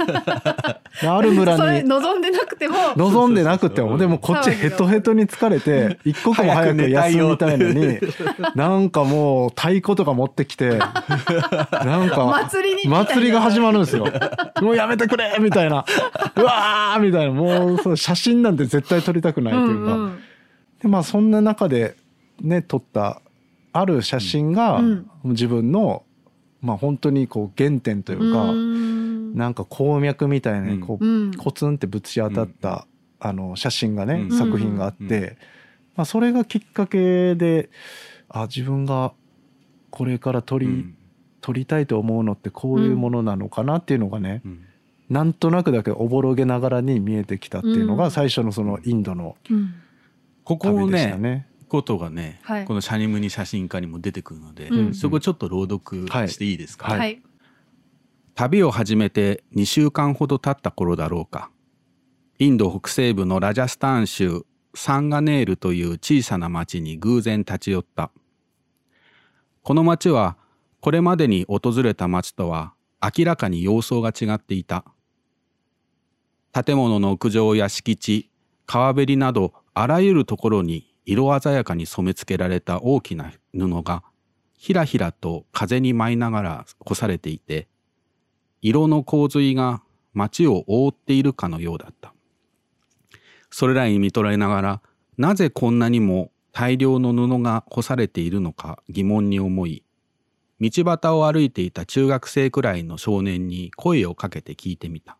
である村それに望んでなくても。望んでなくても。でもこっちヘトヘトに疲れて一刻も早く休みたいのになんかもう太鼓とか持ってきて なんか祭りが始まるんですよ。もうやめてくれみたいな。うわーみたいな。もうそう写真なんて絶対撮りたくないというか。うんうん。でまあそんな中でね撮ったある写真がうん。自分のまあ本当にこう原点というか、うん。なんか鉱脈みたいにこう、うん。コツンってぶち当たった、あの写真がね、うん。作品があって、うん。まあ、それがきっかけであ自分がこれから撮り,、うん。撮りたいと思うのってこういうものなのかなっていうのがね、うん。なんとなくだけおぼろげながらに見えてきたっていうのうんが最初のそのインドのうんここたねね。ことがね、はい。このシャニムニ写真家にも出てくるので、うん。そこちょっと朗読していいですか、はい。はい。旅を始めて2週間ほど経った頃だろうか。インド北西部のラジャスタン州サンガネールという小さな町に偶然立ち寄った。この町はこれまでに訪れた町とは明らかに様相が違っていた。建物の屋上や敷地川べりなどあらゆるところに色鮮やかに染め付けられた大きな布がひらひらと風に舞いながら干されていて色の洪水が街を覆っているかのようだった。それらに見とられながら、なぜこんなにも大量の布が干されているのか疑問に思い、道端を歩いていた中学生くらいの少年に声をかけて聞いてみた。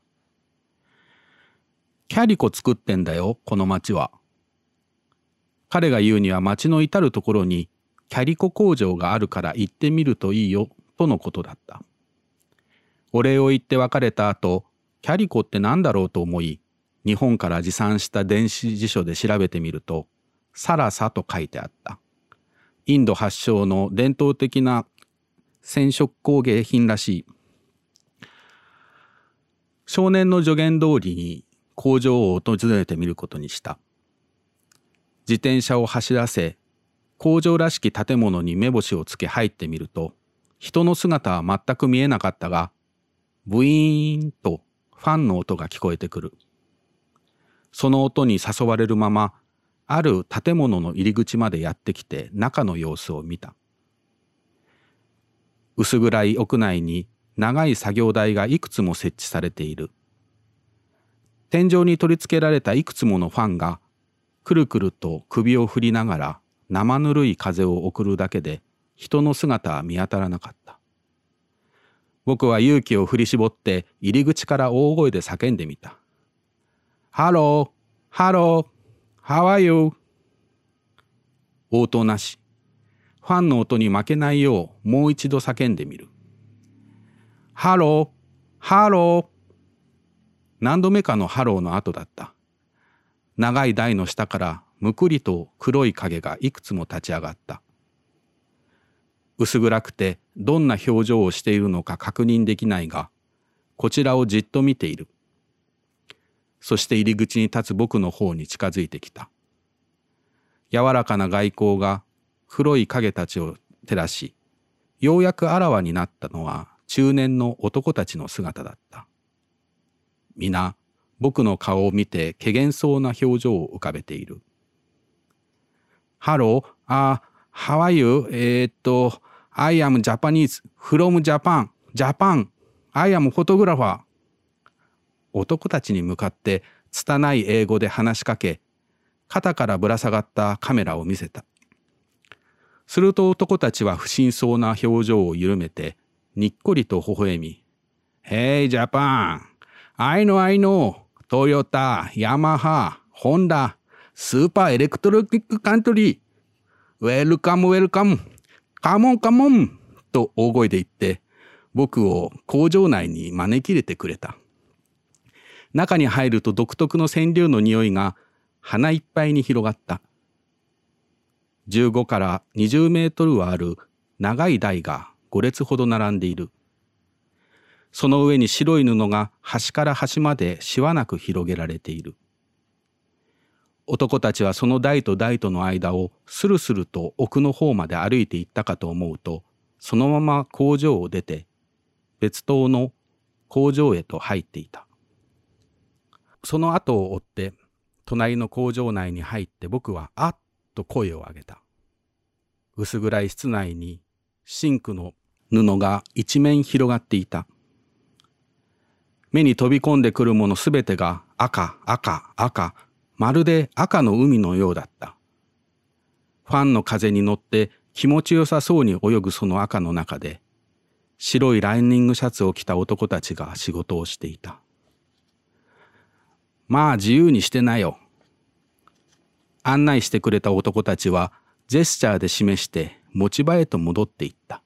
キャリコ作ってんだよ、この町は。彼が言うには町の至るところにキャリコ工場があるから行ってみるといいよ、とのことだった。お礼を言って別れた後、キャリコって何だろうと思い、日本から持参した電子辞書で調べてみると、サラサと書いてあった。インド発祥の伝統的な染色工芸品らしい。少年の助言通りに工場を訪れてみることにした。自転車を走らせ、工場らしき建物に目星をつけ入ってみると、人の姿は全く見えなかったが、ブイーンとファンの音が聞こえてくる。その音に誘われるまま、ある建物の入り口までやってきて中の様子を見た。薄暗い屋内に長い作業台がいくつも設置されている。天井に取り付けられたいくつものファンが、くるくると首を振りながら生ぬるい風を送るだけで人の姿は見当たらなかった。僕は勇気を振り絞って入り口から大声で叫んでみた。 Hello, hello, How are you? 応答なし。ファンの音に負けないようもう一度叫んでみる。 Hello, hello.何度目かのハローの後だった。長い台の下からむくりと黒い影がいくつも立ち上がった。薄暗くてどんな表情をしているのか確認できないが、こちらをじっと見ている。そして入り口に立つ僕の方に近づいてきた。柔らかな外光が黒い影たちを照らし、ようやくあらわになったのは中年の男たちの姿だった。皆、僕の顔を見て怪訝そうな表情を浮かべている。 Hello、あ、How are you? えーっと、I am Japanese from Japan. Japan. I am photographer. 男たちに向かって拙い英語で話しかけ、肩からぶら下がったカメラを見せた。すると男たちは不審そうな表情を緩めて、にっこりと微笑み、Hey Japan! I know I know! トヨタ、ヤマハ、ホンダ、 super electronic country, welcome welcome, come on come on と大声で言って、僕を工場内に招き入れてくれた。中に入ると独特の染料の匂いが鼻いっぱいに広がった。15から20メートルはある長い台が5列ほど並んでいる。その上に白い布が端から端までしわなく広げられている。男たちはその台と台との間をスルスルと奥の方まで歩いていったかと思うと、そのまま工場を出て、別棟の工場へと入っていた。その後を追って、隣の工場内に入って僕はあっと声を上げた。薄暗い室内にシンクの布が一面広がっていた。目に飛び込んでくるものすべてが赤、赤、赤、まるで赤の海のようだった。ファンの風に乗って気持ちよさそうに泳ぐその赤の中で、白いランニングシャツを着た男たちが仕事をしていた。まあ自由にしてなよ。案内してくれた男たちはジェスチャーで示して持ち場へと戻っていった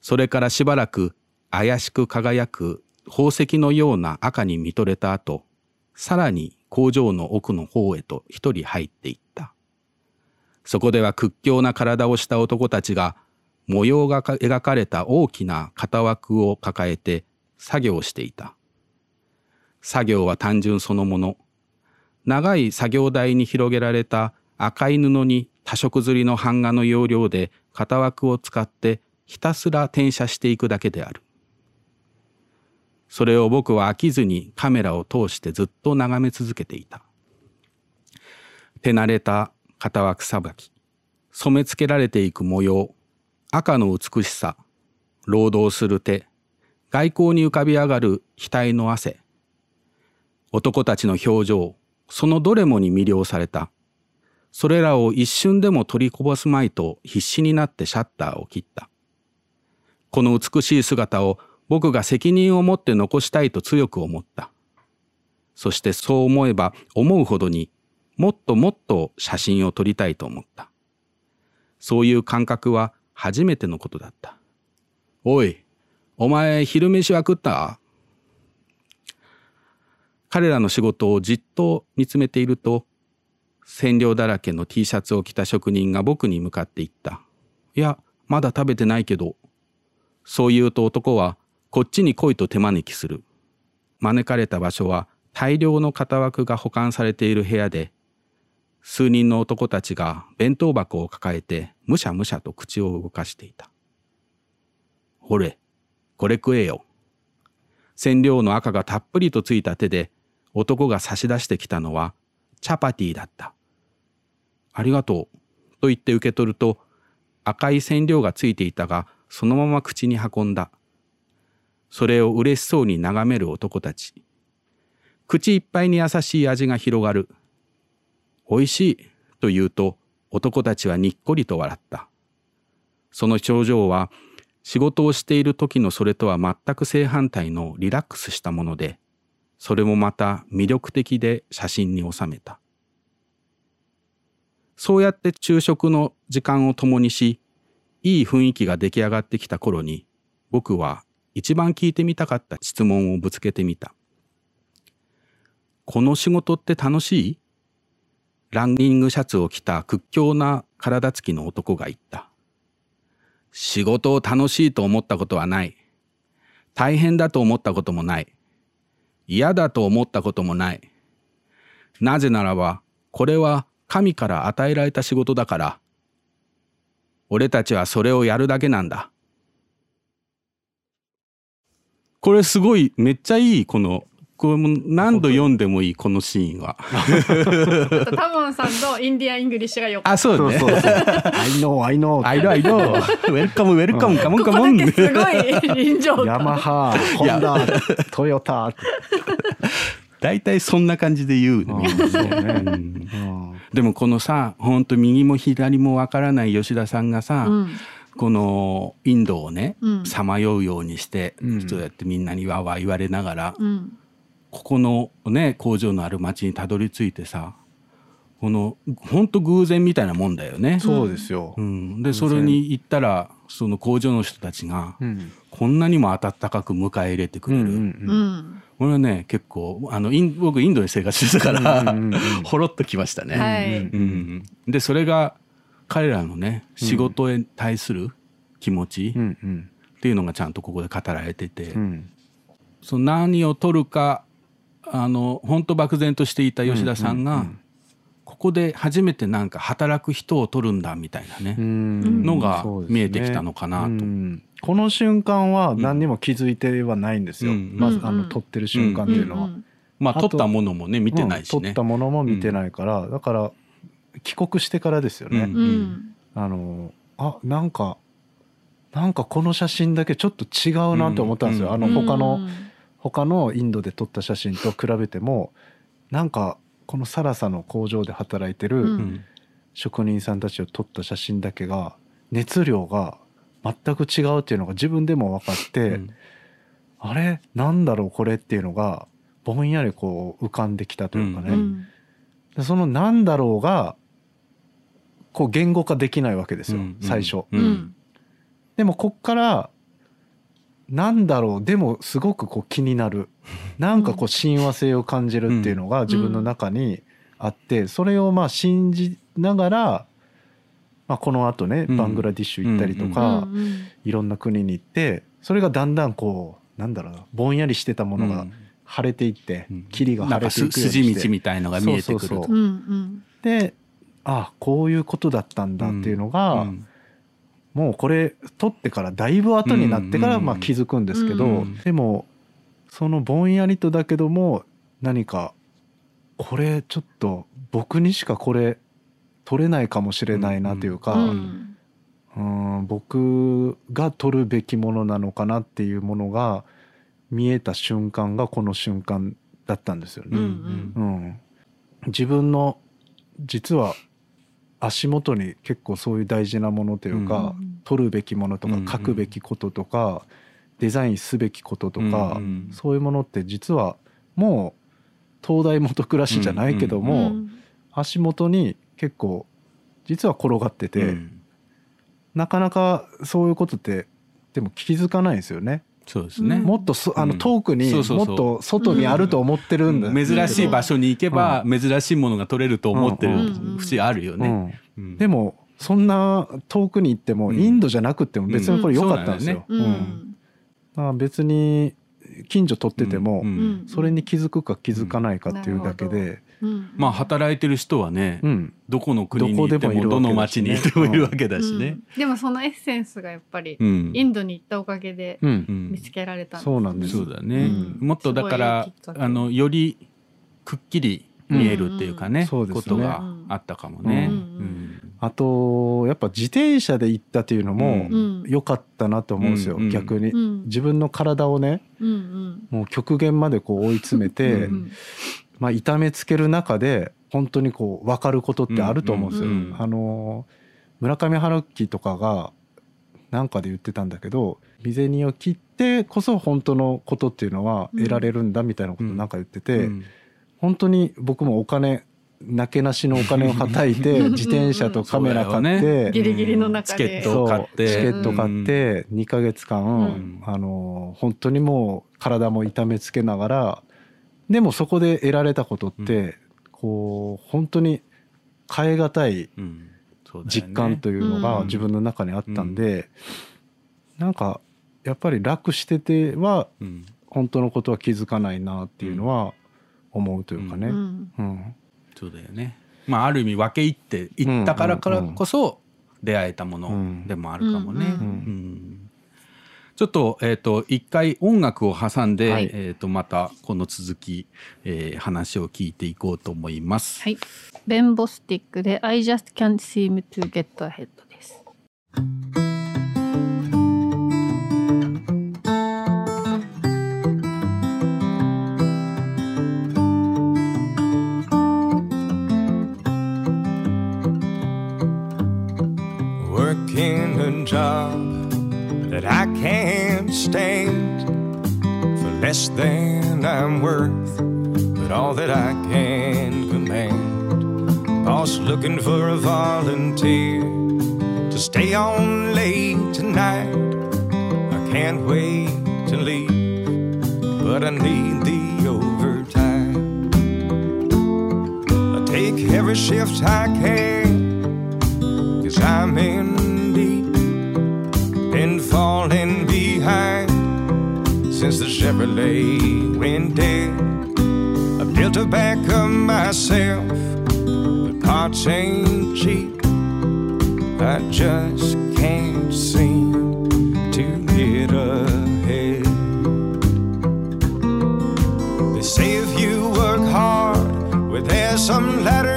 それからしばらく怪しく輝く宝石のような赤に見とれた後さらに工場の奥の方へと一人入っていった。そこでは屈強な体をした男たちが模様が描かれた大きな型枠を抱えて作業していた。作業は単純そのもの。長い作業台に広げられた赤い布に多色刷りの版画の要領で型枠を使ってひたすら転写していくだけである。それを僕は飽きずにカメラを通してずっと眺め続けていた。手慣れた型枠さばき。染め付けられていく模様。赤の美しさ。労働する手。外交に浮かび上がる額の汗。男たちの表情。そのどれもに魅了された。それらを一瞬でも取りこぼすまいと必死になってシャッターを切った。この美しい姿を僕が責任を持って残したいと強く思ったそしてそう思えば思うほどにもっともっと写真を撮りたいと思ったそういう感覚は初めてのことだったおいお前昼飯は食った？彼らの仕事をじっと見つめていると染料だらけの T シャツを着た職人が僕に向かって言った。いや、まだ食べてないけど。そう言うと男は、こっちに来いと手招きする。招かれた場所は大量の型枠が保管されている部屋で、数人の男たちが弁当箱を抱えてむしゃむしゃと口を動かしていた。ほれ、これ食えよ。染料の赤がたっぷりとついた手で男が差し出してきたのはチャパティだった。ありがとう。と言って受け取ると赤い染料がついていたがそのまま口に運んだ。それを嬉しそうに眺める男たち。口いっぱいに優しい味が広がる。美味しいと言うと男たちはにっこりと笑った。その表情は仕事をしている時のそれとは全く正反対のリラックスしたもので、それもまた魅力的で写真に収めた。そうやって昼食の時間を共にし、いい雰囲気が出来上がってきた頃に、僕は一番聞いてみたかった質問をぶつけてみた。この仕事って楽しい？ランニングシャツを着た屈強な体つきの男が言った。仕事を楽しいと思ったことはない。大変だと思ったこともない。嫌だと思ったこともない。なぜならば、これは神から与えられた仕事だから、俺たちはそれをやるだけなんだ。これすごい、めっちゃいい、この、これも何度読んでもいい、このシーンは。タモンさんのインディアン・イングリッシュがよかっあ、そうね。そうそうそう。I know, I know. あいろあいろ。ウェルカム、ウェルカム、カモンた。こカモン。こだけすごい臨場ヤマ感。ハ、ホンダ、トヨタって。大体そんな感じで言うね。みんなそうねうんうんでもこのさ本当右も左もわからない吉田さんがさ、うんこのインドをねうん。さまようようにして、うん。そうやってみんなにわーわー言われながら、うん。ここのね工場のある町にたどり着いてさこの本当偶然みたいなもんだよね。そうですよ。う。ん、でそれに行ったらその工場の人たちがうん。こんなにも温かく迎え入れてくれる、うんうんうん。これはね結構あのイン僕インドに生活してたから、ほろっときましたね。はい。うん、でそれが彼らのね仕事へ対する気持ちうんうん。っていうのがちゃんとここで語られてて、うん。その何を取るかあの本当漠然としていた吉田さんが、うんうんうん。ここで初めてなんか働く人を取るんだみたいなね、うん。のが見えてきたのかなと。うん。この瞬間は何にも気づいてはないんですよ、うん。まずうん。あの撮ってる瞬間っていうのは、ん。まああと取ったものもね見てないしね。うん撮った。ものも見てないから、だから帰国してからですよね、うん。うん。あのあなんかなんかこの写真だけちょっと違うなって思ったんですよ、うん。あの他の、うん。他のインドで撮った写真と比べてもなんかこのサラサの工場で働いてうるうん。職人さんたちを撮った写真だけが熱量が全く違うっていうのが自分でも分かって、うん。あれ？なんだろうこれっていうのがぼんやりこう浮かんできたというかね、ううん。でそのなんだろうがこう言語化できないわけですよ、うん最初、でもこっからなんだろうでもすごくこう気になる。なんかこう親和性を感じるっていうのが自分の中にあってそれをまあ信じながら、まあ、このあとねうん。バングラディッシュ行ったりとうかいろんな国に行ってそれがだんだんこうなんだろうなぼんやりしてたものが晴れていってうん。霧が晴れていくようにして。筋道みたいのが見えてくるそうそうそうんうん。であこういうことだったんだっていうのが、うんもうこれ撮ってからだいぶ後になってからうんまあ気づくんですけど、うんでもそのぼんやりとだけども何かこれちょっと僕にしかこれ撮れないかもしれないなというか、ううん。ん僕が撮るべきものなのかなっていうものが見えた瞬間がこの瞬間だったんですよね。うん。うん、自分の実は足元に結構そういう大事なものというか、うん。取るべきものとかうん書くべきこととか、デザインすべきこととか、うんそういうものって実はもう東大元暮らしじゃないけども、うん。足元に結構実は転がってて、うん。なかなかそういうことってでも気づかないんですよね。そうですね、うん。もっとそあのうん遠くにそうそうそう。もっと外にあると思ってるんだ、珍しい場所に行けば珍しいものが取れると思ってるうん節あるよね。うん。うん。でもそんな遠くに行ってもうん。インドじゃなくても別にこれ良かったんですよ。ううんん。まあ別に近所取っててもうん。うん。それに気づくか気づかないかっていうだけで、うんまあ働いてる人はね、うん、どこの国に行ってどこでもどの町にいてもいるわけだしね。うん。でもそのエッセンスがやっぱりうん。インドに行ったおかげで見つけられたそうなんです。そうだね、うん。もっとだからあのよりくっきり見えるっていうかね,、うん。そうですね。ことがあったかもね。ううん。んあとやっぱ自転車で行ったっていうのもうん。良かったなと思うんですよ、うん。逆に、うん。自分の体をねうんうん。もう極限までこう追い詰めて、うんまあ、痛めつける中で本当にこう分かることってあると思うんですよ。うんうんあの村上春樹とかがなんかで言ってたんだけど身銭を切ってこそ本当のことっていうのは得られるんだみたいなことなんか言ってて、うん本当に僕もお金なけなしのお金をはたいて自転車とカメラ買って、ギリギリの中で。チケットを買って。チケット買って2ヶ月間、ん。あの本当にもう体も痛めつけながらでもそこで得られたことって、こう本当に変え難い実感というのがうん。自分の中にあったんで、なんかやっぱり楽しててはうん。本当のことは気づかないなっていうのは思うというかね。うん。うん。そうだよね。まあある意味分け入っていったからからこそ出会えたものでもあるかもね。うんうん。うんちょっと,、えー、と一回音楽を挟んで、はいえー、とまたこの続き、えー話を聞いていこうと思います。はい。ベンボスティックで I just can't seem to get ahead です。working a job that I can't stand for less than I'm worth, but all that I can command. Boss looking for a volunteer to stay on late tonight. I can't wait to leave, but I need the overtime. I take every shift I can. Cause I'm in been falling behind since the Chevrolet went dead. I built a back of myself, but parts ain't cheap. I just can't seem to get ahead. They say if you work hard, well, there's some ladder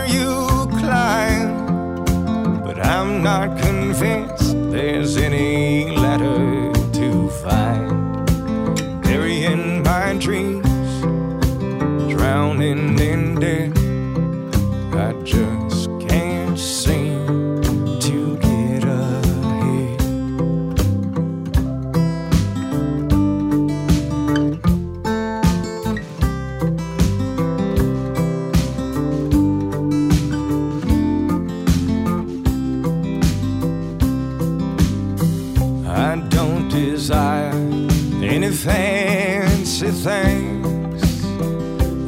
fancy things,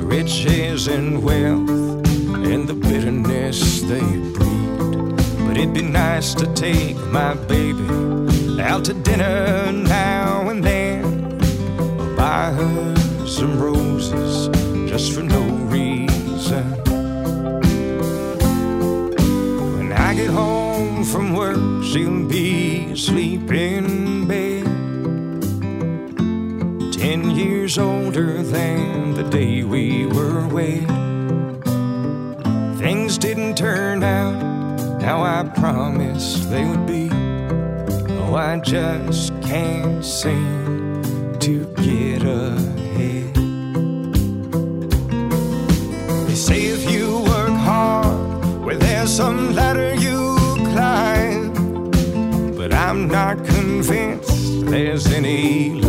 riches and wealth, and the bitterness they breed. But it'd be nice to take my baby out to dinner now and then, or buy her some roses just for no reason. When I get home from work, she'll be asleep years older than the day we were wed. Things didn't turn out how I promised they would be. Oh, I just can't seem to get ahead. They say if you work hard, well, there's some ladder you climb. But I'm not convinced there's any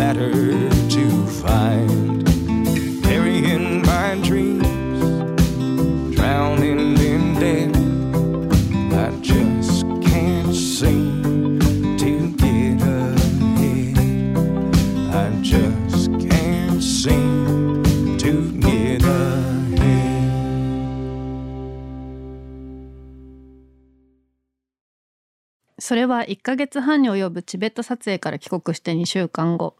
それは1ヶ月半に及ぶチベット撮影から帰国して2週間後。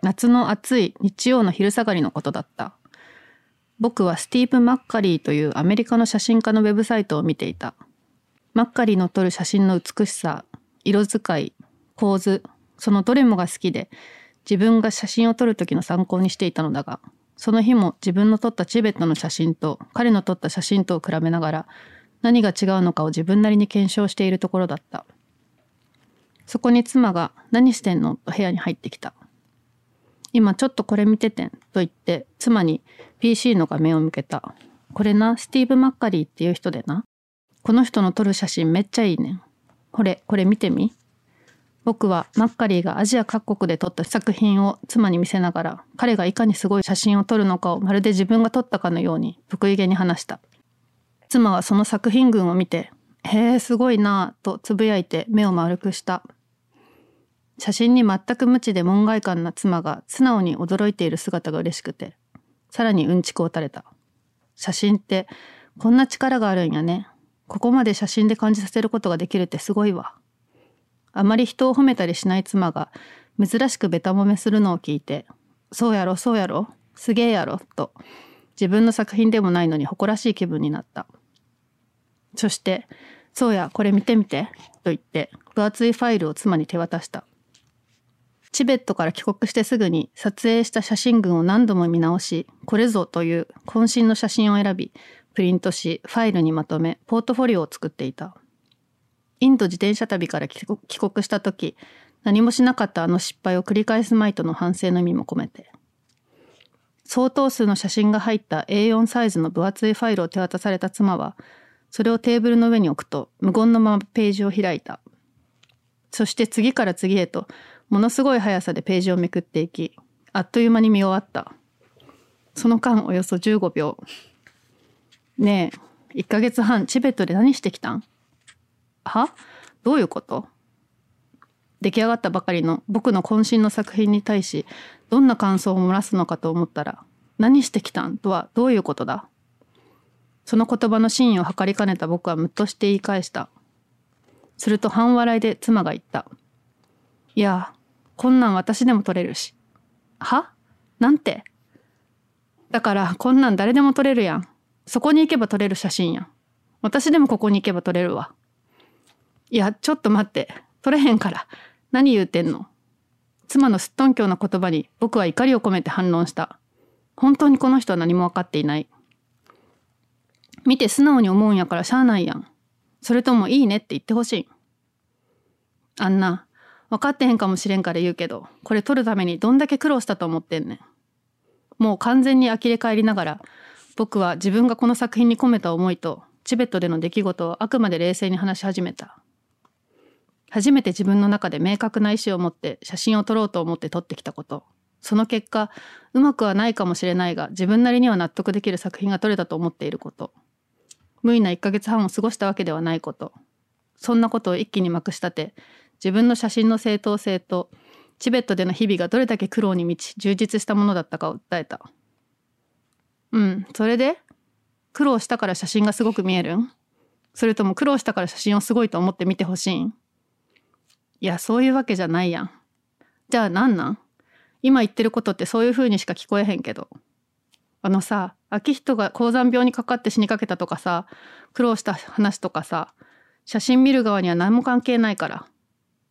夏の暑い日曜の昼下がりのことだった。僕はスティーブ・マッカリーというアメリカの写真家のウェブサイトを見ていた。マッカリーの撮る写真の美しさ色使い構図そのどれもが好きで自分が写真を撮る時の参考にしていたのだがその日も自分の撮ったチベットの写真と彼の撮った写真とを比べながら何が違うのかを自分なりに検証しているところだった。そこに妻が何してんの？と部屋に入ってきた。今ちょっとこれ見ててんと言って妻に PC の画面を向けた。これな、スティーブ・マッカリーっていう人でな。この人の撮る写真めっちゃいいねん。これ、これ見てみ。僕はマッカリーがアジア各国で撮った作品を妻に見せながら彼がいかにすごい写真を撮るのかをまるで自分が撮ったかのように得意げに話した。妻はその作品群を見て、へえ、すごいなぁとつぶやいて目を丸くした。写真に全く無知で門外漢な妻が素直に驚いている姿が嬉しくて、さらにうんちくを垂れた。写真ってこんな力があるんやね。ここまで写真で感じさせることができるってすごいわ。あまり人を褒めたりしない妻が珍しくベタ褒めするのを聞いて、そうやろそうやろすげえやろと自分の作品でもないのに誇らしい気分になった。そして、そうや、これ見てみて、と言って、分厚いファイルを妻に手渡した。チベットから帰国してすぐに撮影した写真群を何度も見直し、これぞという渾身の写真を選び、プリントし、ファイルにまとめ、ポートフォリオを作っていた。インド自転車旅から帰国した時、何もしなかったあの失敗を繰り返すまいとの反省の意味も込めて。相当数の写真が入った A4 サイズの分厚いファイルを手渡された妻は、それをテーブルの上に置くと無言のままページを開いた。そして次から次へとものすごい速さでページをめくっていき、あっという間に見終わった。その間およそ15秒。ねえ、1ヶ月半チベットで何してきたん？は？どういうこと？出来上がったばかりの僕の渾身の作品に対しどんな感想を漏らすのかと思ったら何してきたん？とはどういうことだ？その言葉の真意を測りかねた僕はムッとして言い返した。すると半笑いで妻が言った。いや、こんなん私でも撮れるし。は？なんて？だから、こんなん誰でも撮れるやん。そこに行けば撮れる写真やん。私でもここに行けば撮れるわ。いや、ちょっと待って。撮れへんから。何言うてんの？妻のすっとんきょうな言葉に僕は怒りを込めて反論した。本当にこの人は何も分かっていない。見て素直に思うんやからしゃあないやん。それともいいねって言ってほしい。あんな、分かってへんかもしれんから言うけど、これ撮るためにどんだけ苦労したと思ってんねん。もう完全に呆れ返りながら、僕は自分がこの作品に込めた思いと、チベットでの出来事をあくまで冷静に話し始めた。初めて自分の中で明確な意思を持って写真を撮ろうと思って撮ってきたこと。その結果、うまくはないかもしれないが、自分なりには納得できる作品が撮れたと思っていること。無意な1ヶ月半を過ごしたわけではないこと。そんなことを一気にまくしたて、自分の写真の正当性と、チベットでの日々がどれだけ苦労に満ち充実したものだったかを訴えた。うん。それで苦労したから写真がすごく見えるん？それとも苦労したから写真をすごいと思って見てほしいん？いやそういうわけじゃないやん。じゃあなんなん？今言ってることってそういう風にしか聞こえへんけど。あのさ秋人が高山病にかかって死にかけたとかさ苦労した話とかさ写真見る側には何も関係ないから。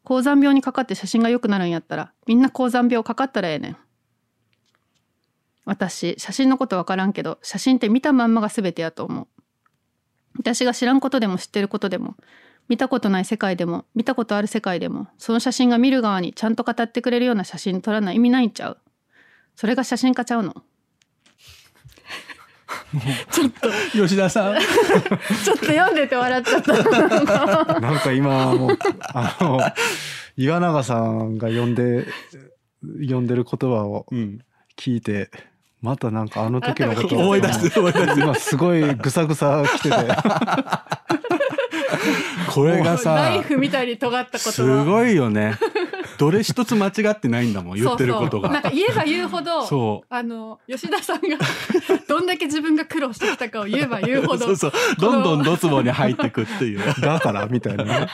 高山病にかかって写真が良くなるんやったらみんな高山病かかったらええねん。私写真のことわからんけど写真って見たまんまが全てやと思う。私が知らんことでも知ってることでも見たことない世界でも見たことある世界でもその写真が見る側にちゃんと語ってくれるような写真撮らない意味ないんちゃう？それが写真家ちゃうの？吉田さん。ちょっと読んでて笑っちゃった。なんか今もうあの 岩永さんが読んで読んでる言葉をうん。聞いてまたなんかあの時のことを思い出す思い出す。今すごいぐさぐさ来てて。これがナさイフみたいに尖ったことすごいよねどれ一つ間違ってないんだもん言ってることが。なんか言えば言うほどそう。あの吉田さんがどんだけ自分が苦労してきたかを言えば言うほど そうそう。どんどんドツボに入ってくっていう。だからみたいな。ね、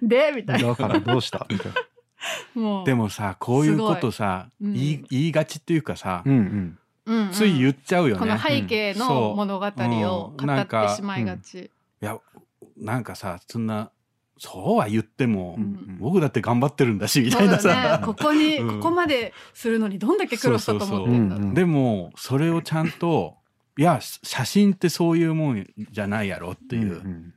でみたいな。うんだからどうした？みたいな。もうでもさこういうことさ、うん。言い言いがちっていうかさ、うんうん。うんうん。つい言っちゃうよね、この背景うん。の物語を語っなんかてしまいがち。いやなんかさそんなそうは言っても、うん僕だって頑張ってるんだしみたいなさ、だね。ここに、うん。ここまでするのにどんだけ苦労したと思ってんだそうそうそう。うんでもそれをちゃんといや写真ってそういうもんじゃないやろっていう、ん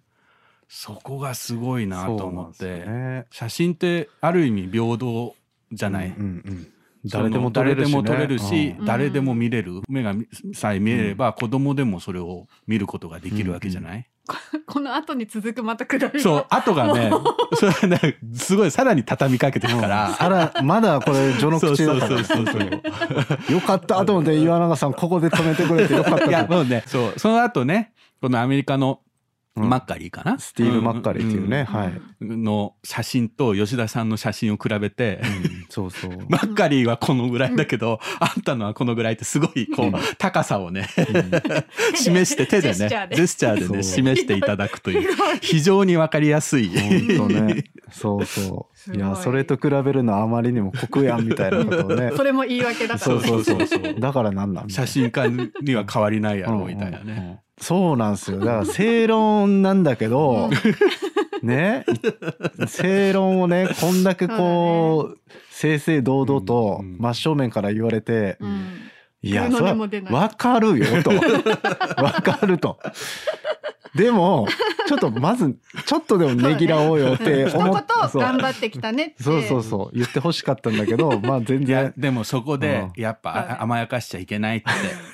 そこがすごいなと思って、ね。写真ってある意味平等じゃない、うんうんその誰でも撮れるし、ね、誰でも撮れるし、うん。誰でも見れる。目がさえ見えれば、子供でもそれを見ることができるわけじゃない、この後に続くまたくだりがそう後がね それねすごいさらに畳みかけてるから、さらまだこれ序のそう口そうそうそうそう。よかったと思って岩永さんここで止めてくれてよかったいやともうねそうその後ねこのアメリカのうんマッカリーかな、スティーブ・マッカリーっていうね、ん。はい、うんの写真と吉田さんの写真を比べて、そうそう、マッカリーはこのぐらいだけど、あんたのはこのぐらいってすごいこう、高さをね、示して手でねジェスチャーで。ジェスチャーでそう。ね示していただくという。非常にわかりやすい。本当ね。そうそう。い。いやそれと比べるのはあまりにも酷やんみたいなことをね。それも言い訳だから。そうそうそうそう。だからなんなん写真家には変わりないやろみたいなね。そうなんですよ。だから正論なんだけど、ね正論をねこんだけこう正々堂々と真正面から言われて、うんいや、そわかるよと。わかると。でも、ちょっとまず、ちょっとでもねぎらおうよって一思っ言そう頑張ってきたねってそうそうそう。言ってほしかったんだけど、まあ全然。でもそこでうんやっぱ甘やかしちゃいけないっ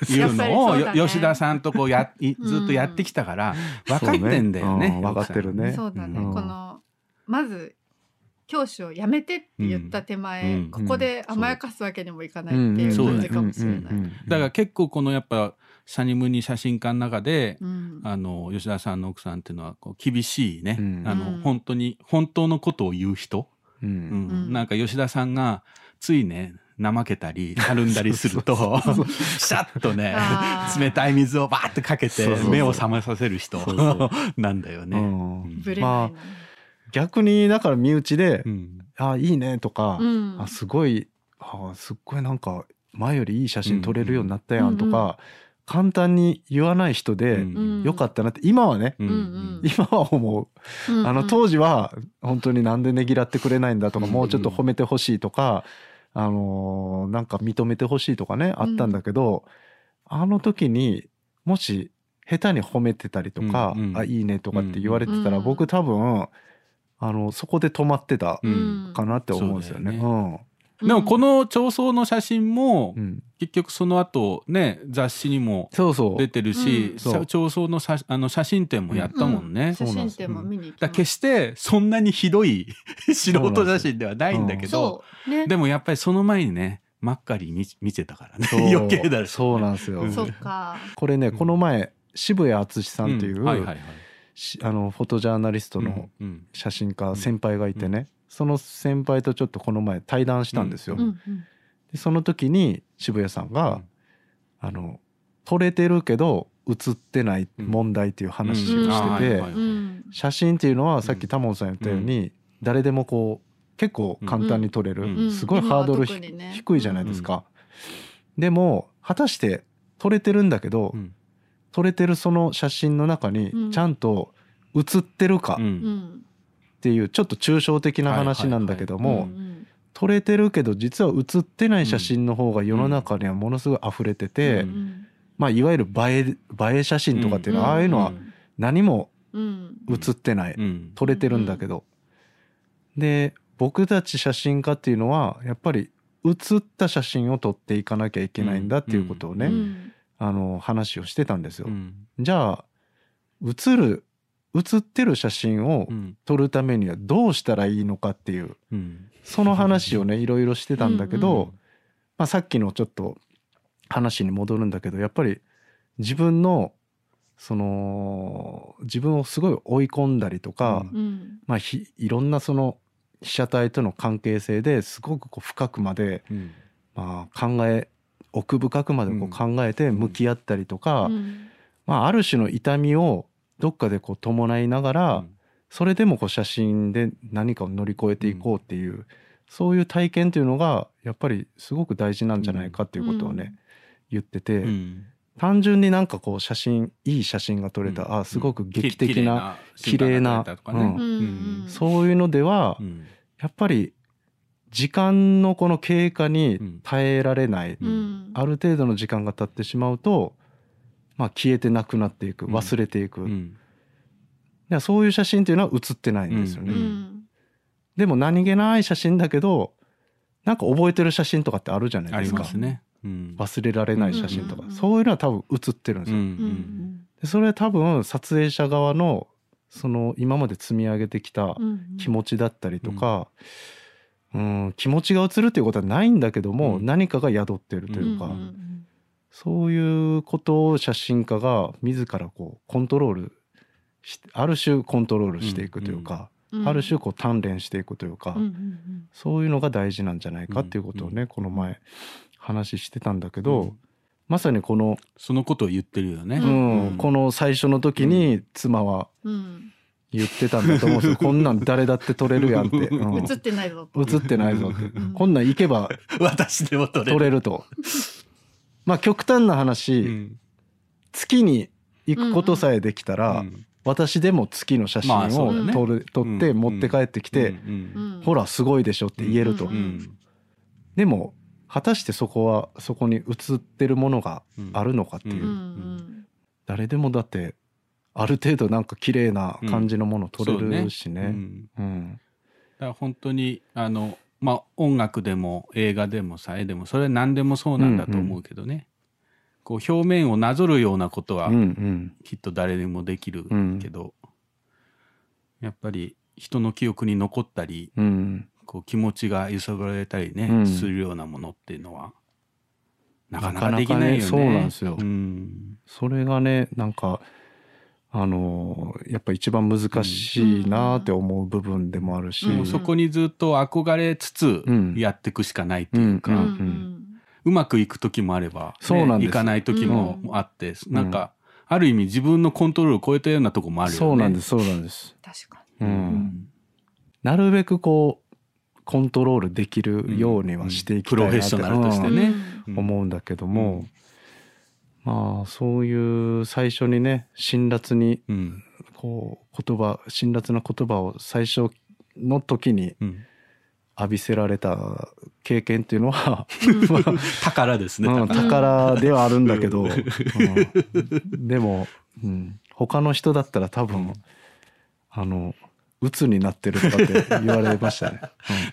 ていうのをねよ吉田さんとこうやいずっとやってきたから分かってんだよね。うん分かってるね。そうだね、うんこのまず教師を辞めてって言った手前、うん。ここで甘やかすわけにもいかないうんっていう感じかもしれない。うん。うん。うん。だから結構このやっぱシャニムニ写真家の中で、うん。あの吉田さんの奥さんっていうのはこう厳しいね、うん。あのうん。本当に本当のことを言う人、ううん。うん。なんか吉田さんがついね怠けたりたるんだりするとシャッとね冷たい水をバーってかけて目を覚まさせる人 なんだよね。うん。ぶれないな、逆にだから身内でうん「あいいね」とかうん。あすごいあすっごいなんか前よりいい写真撮れるようになったやんとか、簡単に言わない人で、うんよかったなって今はね、うんうん。うん今は思う、うんあの当時は本当になんでねぎらってくれないんだとか、うんもうちょっと褒めてほしいとか、あのーなんか認めてほしいとかねあったんだけど、あの時にもし下手に褒めてたりとか「うんうん。あいいね」とかって言われてたら、うん。僕多分あのそこで止まってたうん。かなって思うんですよね。そうだうん。でもこの長宗の写真もうん。結局その後ね雑誌にもそうそう。出てるし、うん。そう。長宗のさあの写真展もやったもんね。写真展も見に行きだからま決してそんなにひどい 素人写真ではないんだけすど、そう。ね。でもやっぱりその前にねマッカリー見見てたからね。余計だしそうなんですよ。うんそっか。これね、うんこの前渋谷敦さんっていう、はいはいはい。しあのフォトジャーナリストのうん写真家、ん。先輩がいてね、その先輩とちょっとこの前対談したんですよ。でその時に渋谷さんが、うん。あの撮れてるけど映ってない問題っていう話をしてて、写真っていうのはさっきタモンさん言ったように、誰でもこう結構簡単に撮れる、うん。すごいハードル低いじゃないですか。でも果たして撮れてるんだけど、うん撮れてるその写真の中にうん。ちゃんと写ってるかうっていうちょっと抽象的な話なんだけども、うん撮れてるけど実は写ってない写真の方が世の中にはものすごい溢れてて、うんまあいわゆる映え映え写真とかっていうのは、ああいうのは何もうん。写ってない、うん。撮れてるんだけど、で僕たち写真家っていうのはやっぱり写った写真を撮っていかなきゃいけないんだっていうことをね、うんあの話をしてたんですよ。うん。じゃあ写る写ってる写真をうん。撮るためにはどうしたらいいのかっていううん。その話をねいろいろしてたんだけど、うんうまあ、さっきのちょっと話に戻るんだけどやっぱり自分のその自分をすごい追い込んだりとか、うん。うん。まあ、ひいろんなその被写体との関係性ですごくこう深くまで、うん。まあ、考え奥深くまでこう考えて向き合ったりとか、うん。まあ、ある種の痛みをどっかでこう伴いながら、それでもこう写真で何かを乗り越えていこうっていう、そういう体験というのがやっぱりすごく大事なんじゃないかっていうことをね、言ってて、うん。単純になんかこう写真いい写真が撮れた、うん。あすごく劇的な、き綺麗なそういうのでは、うん。やっぱり時間のこの経過に耐えられない、うん。ある程度の時間が経ってしまうと、まあ、消えてなくなっていくうん。忘れていく、うん。いやそういう写真っていうのは写ってないんですよね。ううん。でも何気ない写真だけどなんか覚えてる写真とかってあるじゃないですか。ますね。うん。忘れられない写真とか、うん。うんうんそういうのは多分写ってるんですよ。うん。うん。でそれは多分撮影者側のその今まで積み上げてきたうん。気持ちだったりとか、うん気持ちが映るっていうことはないんだけども、うん。何かが宿ってるというか、んんそういうことを写真家が自らこうコントロールしある種コントロールしていくというか、うんある種こう鍛錬していくというか、うんうんそういうのが大事なんじゃないかっていうことをね、この前話してたんだけど、うん。まさにこの、そのことを言ってるよね。ううん。ん。この最初の時に妻はうん言ってたんだと思うんですよ。こんなん誰だって撮れるやんって、うん。映ってないぞと。映ってないぞって、うん。こんなん行けば 私でも撮撮れると。まあ極端な話、うん。月に行くことさえできたら、うん。私でも月の写真を撮る、撮ってうん持って帰ってきて、うんうんほらすごいでしょって言えると、うん。うん。でも果たしてそこはそこに映ってるものがあるのかっていう、うんうんうん。誰でもだってある程度なんか綺麗な感じのもの撮れるしね。うん。うん。だから本当にあのまあ音楽でも映画でもさ絵でもそれは何でもそうなんだと思うけどね、こう表面をなぞるようなことはうんうん。きっと誰でもできるうん。けど、やっぱり人の記憶に残ったりうん。こう気持ちが揺さぶられたりね、うん。するようなものっていうのはなかななかなかねかできないよね。そうなんですよ。うん。それがねなんかあのーやっぱ一番難しいなって思う部分でもあるし、うん。そこにずっと憧れつつうん。やっていくしかないっていうか、ううんうん。ん。まくいく時もあれば、そうなんです。いかない時もうんあって、なんかある意味自分のコントロールを超えたようなとこもあるよね。そうなんですそうなんです。確かううん。ん。なるべくこうコントロールできるようにはしていきたいなって、プロフェッショナルとしてにね。うん。思うんだけども、まあそういう最初にね辛辣にうん。こう言葉辛辣な言葉を最初の時にうん。浴びせられた経験っていうのは、宝ですね。まあうん宝。宝ではあるんだけど、うん。でも、うん、他の人だったら多分あの鬱になってるとかって言われましたね。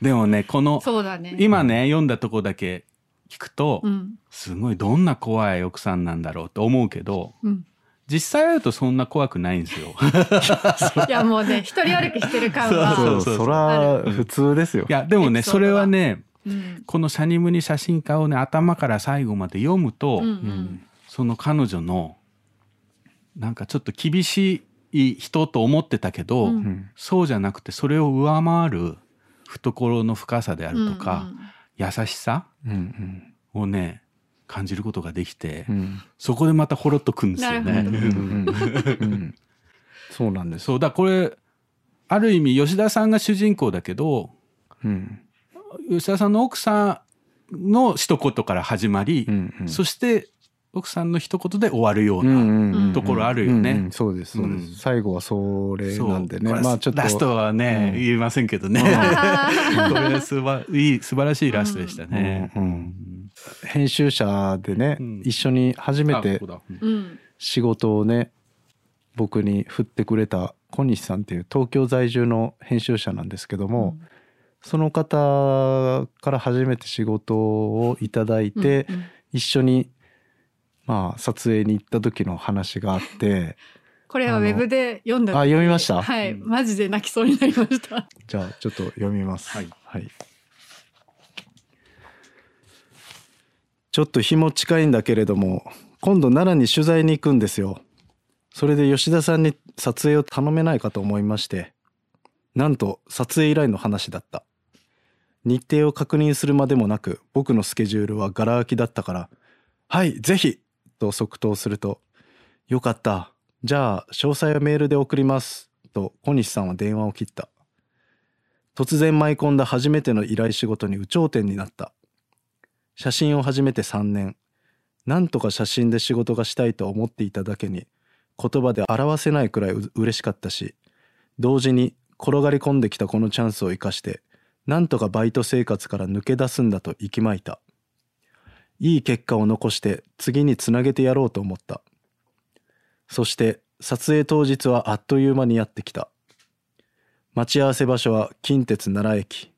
でもねこのそうだね。今ね読んだとこだけ聞くと、うん。すごいどんな怖い奥さんなんだろうと思うけどうん。実際会うとそんな怖くないんですよ。いやもうね一人歩きしてる感は。そうそうそうそら普通ですよ。いやでもねそれはねうん。この「シャニムニ写真家」をね頭から最後まで読むと、うんうん。その彼女のなんかちょっと厳しい人と思ってたけど、うん。うん。そうじゃなくてそれを上回る懐の深さであるとか、優しさうんをね感じることができて、うん。うんそこでまたほろっとくんですよね。そうなんです。そうだこれある意味吉田さんが主人公だけどうん。吉田さんの奥さんの一言から始まり、うんうん。そして奥さんの一言で終わるよううんな、ところあるよね。そうですそうです、うん。最後はそれなんでね。まあちょっと。ラストはね、うん。言えませんけどね、これすばいい素晴らしいラストでしたね。編集者でね、うん。一緒に初めあて仕事をね僕に振ってくれた小西さんっていう東京在住の編集者なんですけども、その方から初めて仕事をいただいて、一緒にまあ撮影に行った時の話があって これはウェブで読んだあ読みました？はい、マジで泣きそうになりました。じゃあちょっと読みます。はいちょっと日も近いんだけれども、今度奈良に取材に行くんですよ。それで吉田さんに撮影を頼めないかと思いまして、なんと撮影依頼の話だった。日程を確認するまでもなく、僕のスケジュールはガラ空きだったから、はい、ぜひと即答すると、よかった。じゃあ、詳細はメールで送ります。と小西さんは電話を切った。突然舞い込んだ初めての依頼仕事に有頂天になった。写真を始めて3年。なんとか写真で仕事がしたいと思っていただけに、言葉で表せないくらいう嬉しかったし、同時に転がり込んできたこのチャンスを生かして、なんとかバイト生活から抜け出すんだと息巻いた。いい結果を残して次につなげてやろうと思った。そして撮影当日はあっという間にやってきた。待ち合わせ場所は近鉄奈良駅。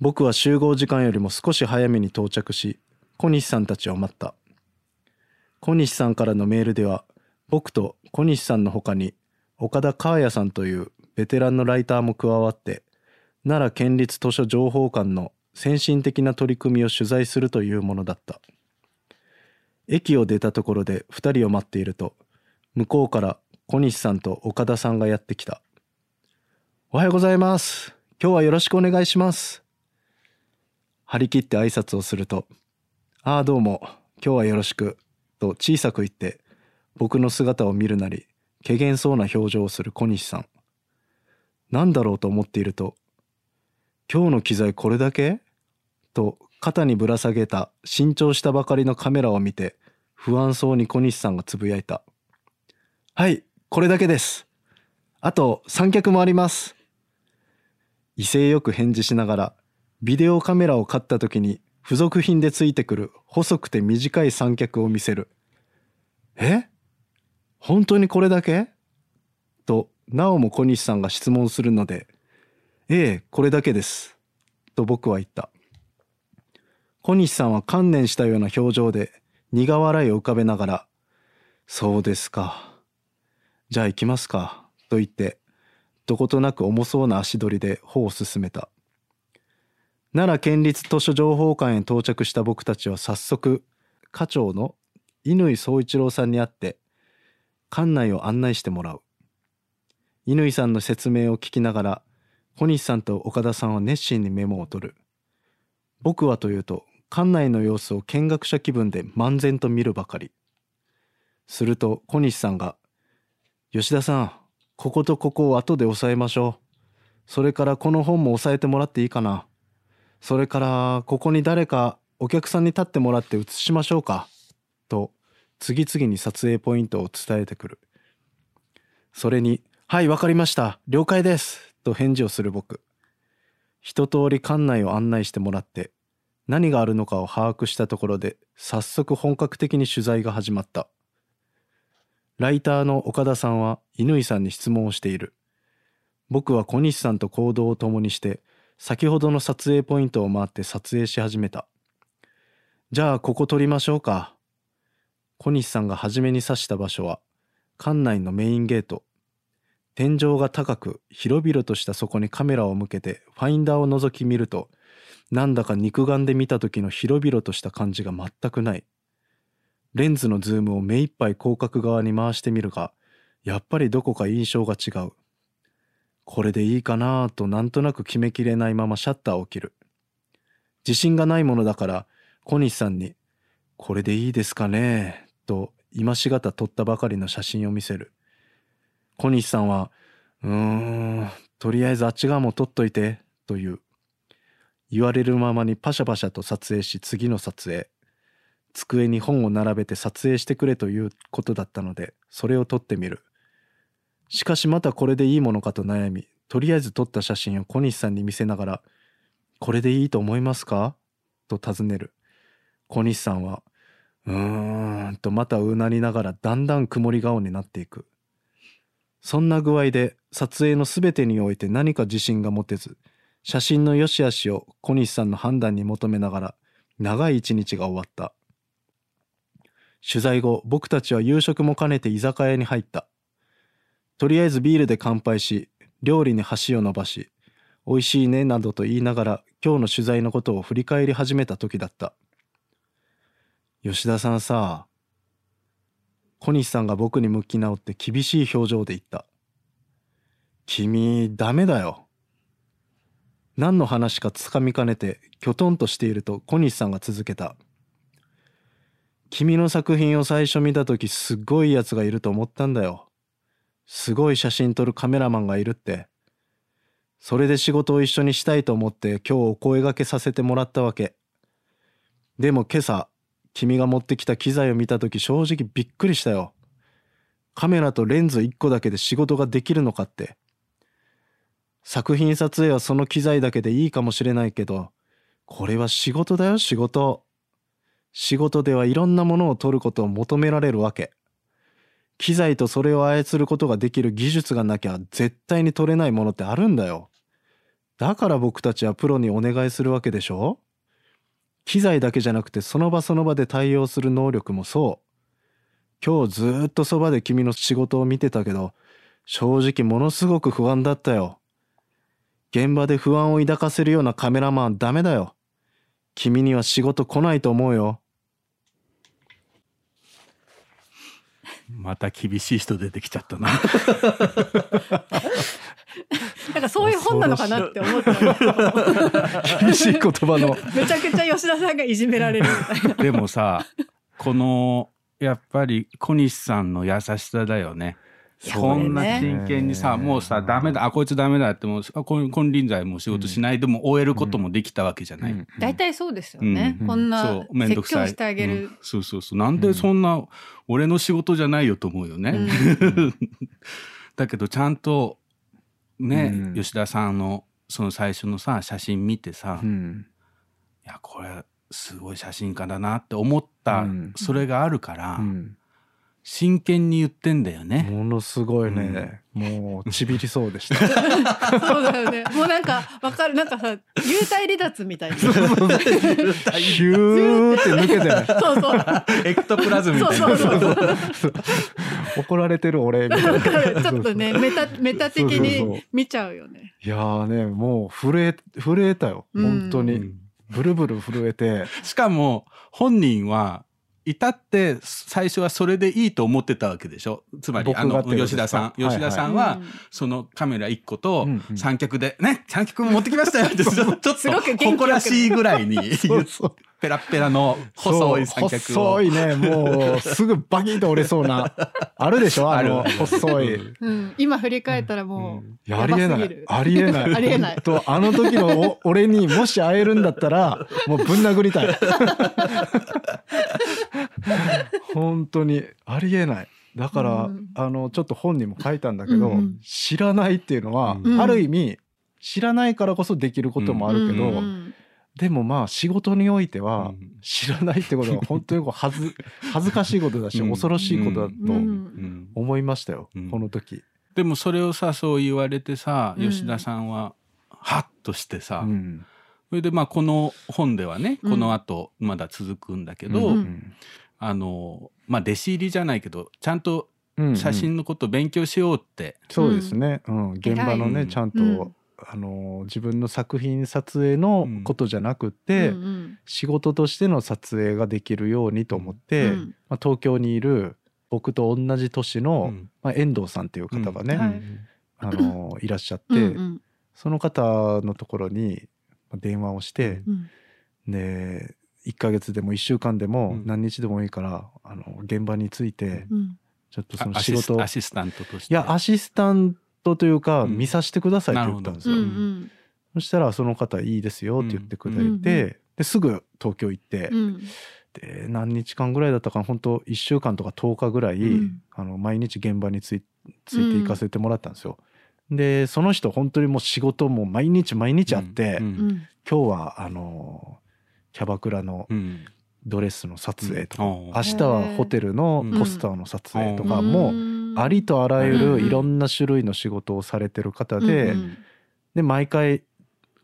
僕は集合時間よりも少し早めに到着し、小西さんたちを待った。小西さんからのメールでは、僕と小西さんの他に岡田川也さんというベテランのライターも加わって、奈良県立図書情報館の先進的な取り組みを取材するというものだった。駅を出たところで二人を待っていると、向こうから小西さんと岡田さんがやってきた。おはようございます。今日はよろしくお願いします。張り切って挨拶をすると、ああどうも、今日はよろしく、と小さく言って、僕の姿を見るなり、怪げそうな表情をする小西さん。なんだろうと思っていると、今日の機材これだけ？と肩にぶら下げた新調したばかりのカメラを見て、不安そうに小西さんがつぶやいた。はい、これだけです。あと三脚もあります。威勢よく返事しながら、ビデオカメラを買った時に付属品でついてくる細くて短い三脚を見せる。え？本当にこれだけ？と、なおも小西さんが質問するので、ええ、これだけです。と僕は言った。小西さんは観念したような表情で苦笑いを浮かべながら、そうですか。じゃあ行きますか。と言って、どことなく重そうな足取りで歩を進めた。奈良県立図書情報館へ到着した僕たちは早速、課長の乾総一郎さんに会って、館内を案内してもらう。乾さんの説明を聞きながら、小西さんと岡田さんは熱心にメモを取る。僕はというと、館内の様子を見学者気分で漫然と見るばかり。すると小西さんが、吉田さん、こことここを後で押さえましょう。それからこの本も押さえてもらっていいかな。それから、ここに誰かお客さんに立ってもらって写しましょうか。と、次々に撮影ポイントを伝えてくる。それに、はい、わかりました。了解です。と返事をする僕。一通り館内を案内してもらって、何があるのかを把握したところで、早速本格的に取材が始まった。ライターの岡田さんは乾さんに質問をしている。僕は小西さんと行動を共にして、先ほどの撮影ポイントを回って撮影し始めた。じゃあここ撮りましょうか。小西さんが初めに指した場所は、館内のメインゲート。天井が高く、広々としたそこにカメラを向けて、ファインダーを覗き見ると、なんだか肉眼で見た時の広々とした感じが全くない。レンズのズームを目いっぱい広角側に回してみるが、やっぱりどこか印象が違う。これでいいかなとなんとなく決めきれないままシャッターを切る自信がないものだから小西さんに「これでいいですかね?」と今しがた撮ったばかりの写真を見せる小西さんは「うーんとりあえずあっち側も撮っといて」という言われるままにパシャパシャと撮影し次の撮影机に本を並べて撮影してくれということだったのでそれを撮ってみるしかしまたこれでいいものかと悩みとりあえず撮った写真を小西さんに見せながら「これでいいと思いますか?」と尋ねる小西さんは「うーん」とまたうなりながらだんだん曇り顔になっていくそんな具合で撮影の全てにおいて何か自信が持てず写真の良し悪しを小西さんの判断に求めながら長い一日が終わった。取材後僕たちは夕食も兼ねて居酒屋に入った。とりあえずビールで乾杯し料理に箸を伸ばし美味しいねなどと言いながら今日の取材のことを振り返り始めた時だった。吉田さんさ小西さんが僕に向き直って厳しい表情で言った。君ダメだよ。何の話かつかみかねてきょとんとしていると小西さんが続けた。君の作品を最初見た時すっごいやつがいると思ったんだよ。すごい写真撮るカメラマンがいるって。それで仕事を一緒にしたいと思って今日お声掛けさせてもらったわけ。でも今朝君が持ってきた機材を見た時正直びっくりしたよ。カメラとレンズ1個だけで仕事ができるのかって。作品撮影はその機材だけでいいかもしれないけどこれは仕事だよ仕事。仕事ではいろんなものを撮ることを求められるわけ。機材とそれを操ることができる技術がなきゃ絶対に撮れないものってあるんだよ。だから僕たちはプロにお願いするわけでしょ。機材だけじゃなくてその場その場で対応する能力もそう。今日ずっとそばで君の仕事を見てたけど正直ものすごく不安だったよ。現場で不安を抱かせるようなカメラマンはダメだよ。君には仕事来ないと思うよ。また厳しい人出てきちゃったな。なんかそういう本なのかなって思って 厳しい言葉の。めちゃくちゃ吉田さんがいじめられるみたいな。でもさこのやっぱり小西さんの優しさだよねこんな真剣にさ、もうさダメだあこいつダメだってもうあこ金輪際もう仕事しないでも終えることもできたわけじゃない、大体そうですよね。うん。こんなそうめんどくさい。説教してあげる。うん。そうそうそう。なんでそんな、俺の仕事じゃないよと思うよね、うん。だけどちゃんとね、うん。吉田さんのその最初のさ写真見てさ、いうん。やこれすごい写真家だなって思った、うん。それがあるから、うん真剣に言ってんだよね。ものすごいね、もうちびりそうでした。そうだよね。もうなんかわかる。なんかさ幽体離脱みたいな。そうヒューって抜けてねそう。エクトプラズムみたいな。そうそうそう。怒られてる俺みたいな。ちょっとねメタメタ的そう。そうそうに見ちゃうよね。いやーねもう震え震えたよ。うん。本当に、うん。ブルブル震えて。しかも本人は至って最初はそれでいいと思ってたわけでしょ？つまりあの吉田さん、吉田さんは、うん。そのカメラ1個と三脚で、ね三脚持ってきましたよって ちょっと誇らしいぐらいに そうそうペラッペラの細い三脚を。そう細いね。もうすぐバキンと折れそうな。あるでしょ？あの細い。うん。今振り返ったらもういやありえない。ありえない。ありえない。とあの時のお俺にもし会えるんだったらもうぶん殴りたい。本当にありえない。だから、うん。あのちょっと本にも書いたんだけど、うんうん。知らないっていうのは、うん。ある意味知らないからこそできることもあるけど、うんうんでもまあ仕事においてはうん。知らないってことは本当にこう恥ず 恥ずかしいことだし、うん。恐ろしいことだと思いましたよ、うん。この時。でもそれをさそう言われてさうん。吉田さんはハッとしてさ、うん。それでまあこの本ではねうん。この後まだ続くんだけど、うん。あのまあ弟子入りじゃないけどちゃんと写真のことを勉強しようって、そうですね、うん。現場のねちゃんと、うんあの自分の作品撮影のことじゃなくて、うんうん。仕事としての撮影ができるようにと思って、うんまあ、東京にいる僕と同じ年の、うん。まあ、遠藤さんっていう方がね、はい。あの いらっしゃって、うんうん。その方のところに電話をして、うん。で1ヶ月でも1週間でもうん。何日でもいいから、あの現場についてうん。ちょっとそのあアシス仕事アシスタントとして。いやアシスタントというか、うん。見させてくださいって言ったんですうんよ、うん。そしたらその方いいですよって言ってくれて、うんですぐ東京行って、うん。で何日間ぐらいだったかな本当1週間とか10日ぐらい、うん。あの毎日現場についついて行かせてもらったんですよ。でその人本当にもう仕事も毎日毎日あって、うん。うん。今日はあのキャバクラのうんドレスの撮影とか、うん。明日はホテルのポスターの撮影とか、うん。もありとあらゆうん。るいろんな種類の仕事をされてる方で、うんで毎回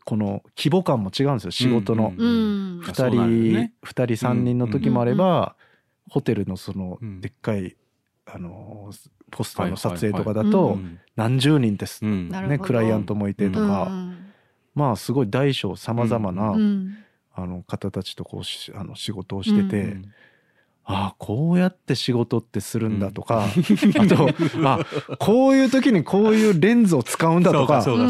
この規模感も違うんですよ仕事の。うん。うん2そうなるよ人、ね。二人3人の時もあれば、ホテルのそのうん。でっかい、あのポスターの撮影とかだとうん何十人です、うん。ね、クライアントもいてとか、うんまあすごい大小さまざまな、うんあの方たちとこうしあの仕事をしてて、うんああこうやって仕事ってするんだとか、あとあこういう時にこういうレンズを使うんだとかそうか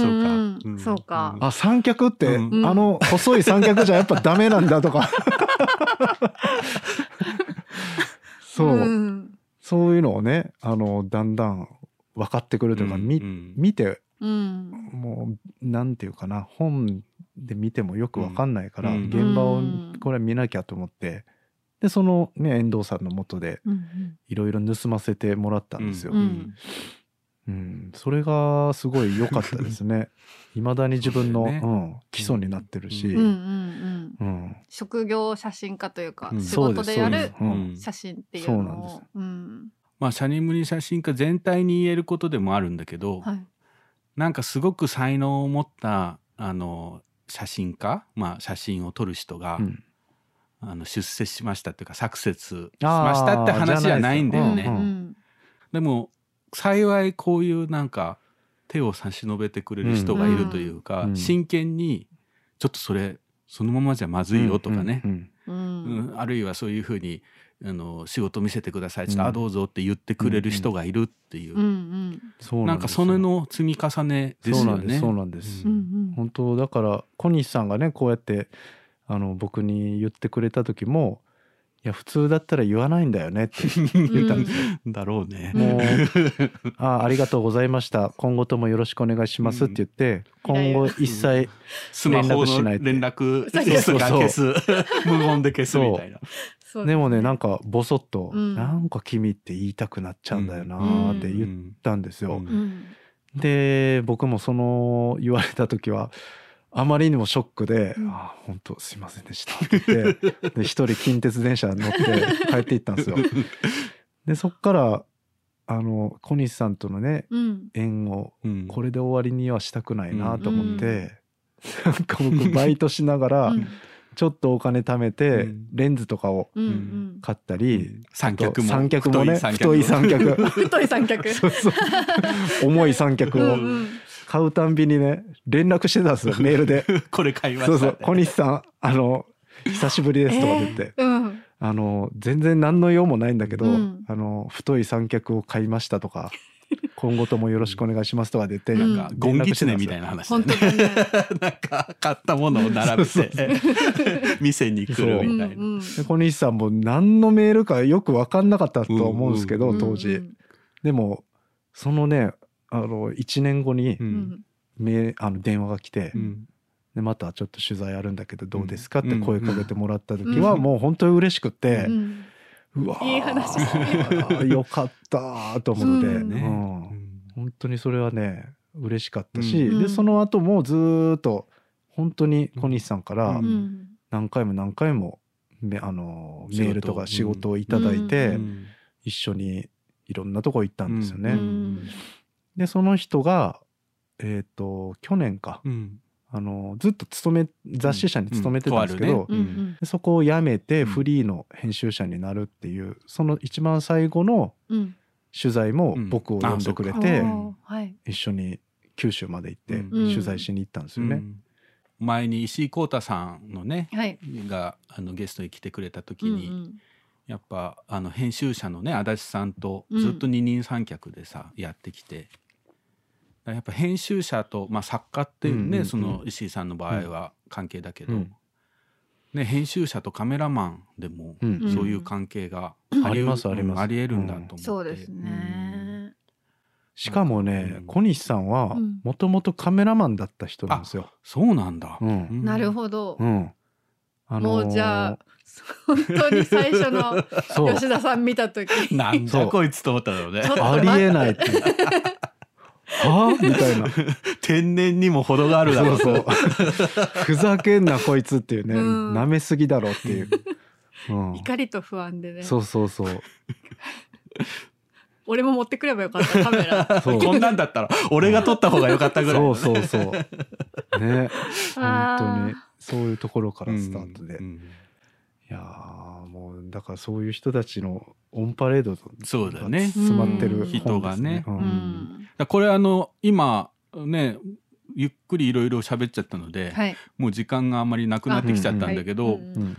そうあ三脚って、うん。あの細い三脚じゃやっぱダメなんだとか。そう、ん。そういうのをねあのだんだん分かってくるというか、みうん。見てうん。もうなんていうかな本で見てもよく分かんないから、うん現場をうんこれは見なきゃと思ってでそのね遠藤さんのもとでうんいろいろ盗ませてもらったんですよ。ううんんそれがすごい良かったですね。いまだに自分の、ね。うん、基礎になってるし、うんうんうんうん職業写真家というかうん。仕事でやる写真っていうそうなんのです。をうん。まあシャニムニ写真家全体に言えることでもあるんだけど、はい。なんかすごく才能を持ったあの写真家、まあ、写真を撮る人が、うん。あの出世しましたっていうかサクセスしましたって話じゃないんだよね。ですうんでも幸いこういうなんか手を差し伸べてくれる人がいるというか、うん真剣にちょっとそれそのままじゃまずいよとかね、うんううんんあるいはそういうふうにあの仕事見せてください。って言って、うんあどうぞって言ってくれる人がいるっていう、うんうん。そうなんかですよ。それの積み重ねですよね。そうなんですそうなんです。うんうん。本当だから小西さんがねこうやってあの僕に言ってくれた時もいや普通だったら言わないんだよねって言ったんですよ。だろうね。もう あありがとうございました。今後ともよろしくお願いしますって言って、今後一切スマホの連絡しないって。連絡そうですが消す無言で消すみたいな。そうでもねなんかボソッと、うん。なんか君って言いたくなっちゃうんだよなーって言ったんですよ。うん。うんで僕もその言われた時はあまりにもショックで「うん。あ本当すいませんでした」って言ってで一人近鉄電車に乗って帰っていったんですよ。でそっからあの小西さんとのねうん。縁をうん。これで終わりにはしたくないなと思って、なんか僕バイトしながらうんちょっとお金貯めてうん。レンズとかをうんうん。買ったり、三脚も。三脚もね。太太いい三脚。太い三脚。そうそう。重い三脚をうんうん。買うたんびにね連絡してたんですよ メールで。これ買いまそうしたそう小西さんあの久しぶりですとか言って、うん。あの全然何の用もないんだけど、うん。あの太い三脚を買いましたとか今後ともよろしくお願いしますとか言って、うん。なんかゴンギツネみたいな話ね。当だね。なんか買ったものを並べそうて 店に来るみたいな。う。んうんで小西さんも何のメールかよく分かんなかったと思うんですけど、うん。当時、うんでもそのねあの1年後にううんあの電話が来て、うん。でまたちょっと取材あるんだけどどうですかっうん。て声かけてもらった時はもう本当に嬉しくって、うんうわー。いい話。よかったーと思って、うんね。うん。本当にそれはね嬉しかったし、うん。でその後もずーっと本当に小西さんから何回も何回もめあのメールとか仕事をいただいて、一緒にいろんなとこ行ったんですよね。うん。でその人がえっ、と去年か。うんあのずっと勤め雑誌社に勤めてたんですけど、うん。うんうん。でそこを辞めてうん。フリーの編集者になるっていうその一番最後のうん。取材もうん。僕を呼んでくれあて、一緒に九州まで行ってうん。取材しに行ったんですよね。うん。前に石井浩太さんのねはい。があのゲストに来てくれた時に、うんうん。やっぱあの編集者のね足立さんとうん。ずっと二人三脚でさ、やってきてだやっぱ編集者と、まあ、作家っていうね、うんうんうん。その石井さんの場合は関係だけど、うん。ね、編集者とカメラマンでもうん。そういう関係がん。ありますあります。ありえるんだと思って、そうですね。しかもね、うん。小西さんはうん。もともとカメラマンだった人なんですよ。そうなんだ、うん。なるどほど。う。ん。あもうじゃあ本当に最初の吉田さん見た時。なんだ。こいつと思ったのね。ありえないって。はあ？みたいな。天然にも程があるだろそううそう。ふざけんなこいつっていうね、うん。舐めすぎだろっていう。うん、怒りと不安でね。そうそうそう。俺も持ってくればよかったカメラ。そう。こんなんだったら俺が撮った方が良かったぐらいのそうね、そうそう。ね、本当に。そういうところからスタートで。いうんうんやーもうだからそういう人たちのオンパレードそうだね。詰まってる本です、人がね。うん。うん。だからこれあの今ねゆっくりいろいろ喋っちゃったので、はい。もう時間があんまりなくなってきちゃったんだけど、はい。うん。うん。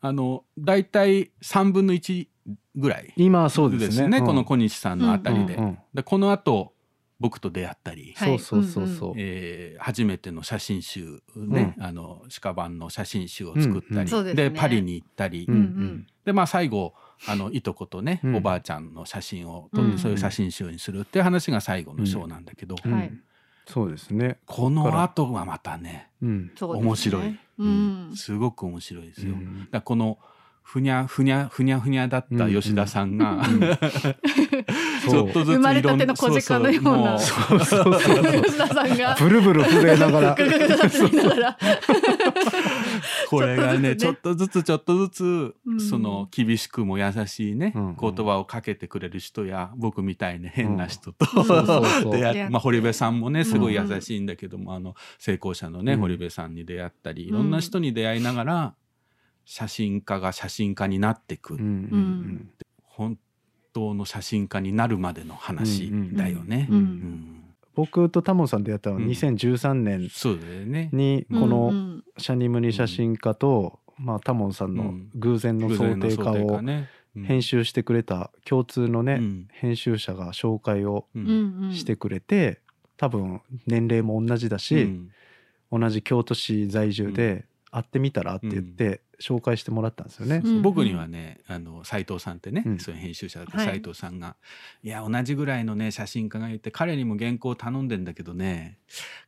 あの大体3分の1ぐらい今そうですね。うんこの小西さんのあたりで,、うん。うん。でこのあと僕と出会ったり、はい。そうそうそうそう。えー初めての写真集ね、あの鹿版の写真集を作ったり、うんうん。でパリに行ったり、うんうん。でまあ最後あのいとことね、うん。おばあちゃんの写真を撮って、うんそういう写真集にするっていう話が最後の章なんだけど、うん。はいそうですね。この後はまたねうん。面白い、うん。すごく面白いですよ。うん。だこのふにゃふにゃふにゃふにゃだった吉田さんが、ちょっとずつ生まれたての小鹿のような 吉田さんが。ブルブル震えながら。これがねちちょっとずつちょっとずつ、うん。その厳しくも優しいね、うん。言葉をかけてくれる人や僕みたいに変な人と、まあ、堀部さんもねすごいうん優しいんだけども、あの成功者のね、うん。堀部さんに出会ったりいろんな人に出会いながら写真家が写真家になっていく、うんうん本当の写真家になるまでの話だよね。うん。うん。僕とタモンさんでやったのはうん。2013年そうだよね。にこのんシャニムニ写真家と、まあ、タモンさんの偶然の想定家をね。編集してくれた共通のね、うん。編集者が紹介をしてくれて多分年齢も同じだし、うん。同じ京都市在住で会ってみたらって言って紹介してもらったんですよね。うん僕にはねあの斉藤さんってね、うんそういう編集者だったはい斉藤さんが、い、や同じぐらいのね写真家がいて彼にも原稿頼んでんだけどね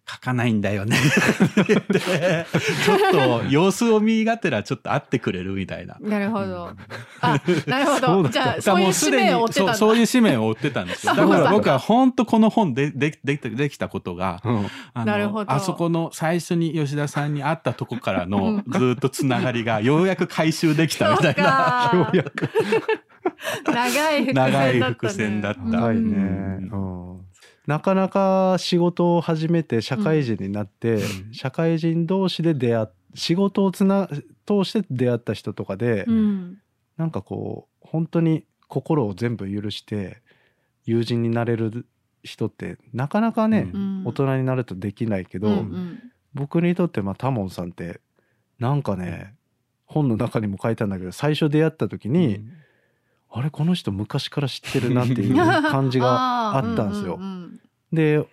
書かないんだよねって言ってちょっと様子を見がてらちょっと会ってくれるみたいな。なるほど。あ、なるほど。そうだじゃあ、だからそういう使もうすでに命を追ってたんだ。そうそういう使命を追ってたんですよ。だから僕は本当この本ででできたできたことが、うんあのなるほどあそこの最初に吉田さんに会ったとこからのずっとつながりがようやく回収できたみたいな。ようやく。長い伏線だった、ね。長い伏線だった。はいね、うん。うん。なかなか仕事を始めて社会人になって、うん。社会人同士で出会っ仕事をつな通して出会った人とかで、うん。なんかこう本当に心を全部許して友人になれる人ってなかなかね、うん。大人になるとできないけど、うんうん。僕にとってまあタモンさんってなんかね本の中にも書いたんだけど最初出会った時に、あれこの人昔から知ってるなっていう感じが あったんですよ。うんうんで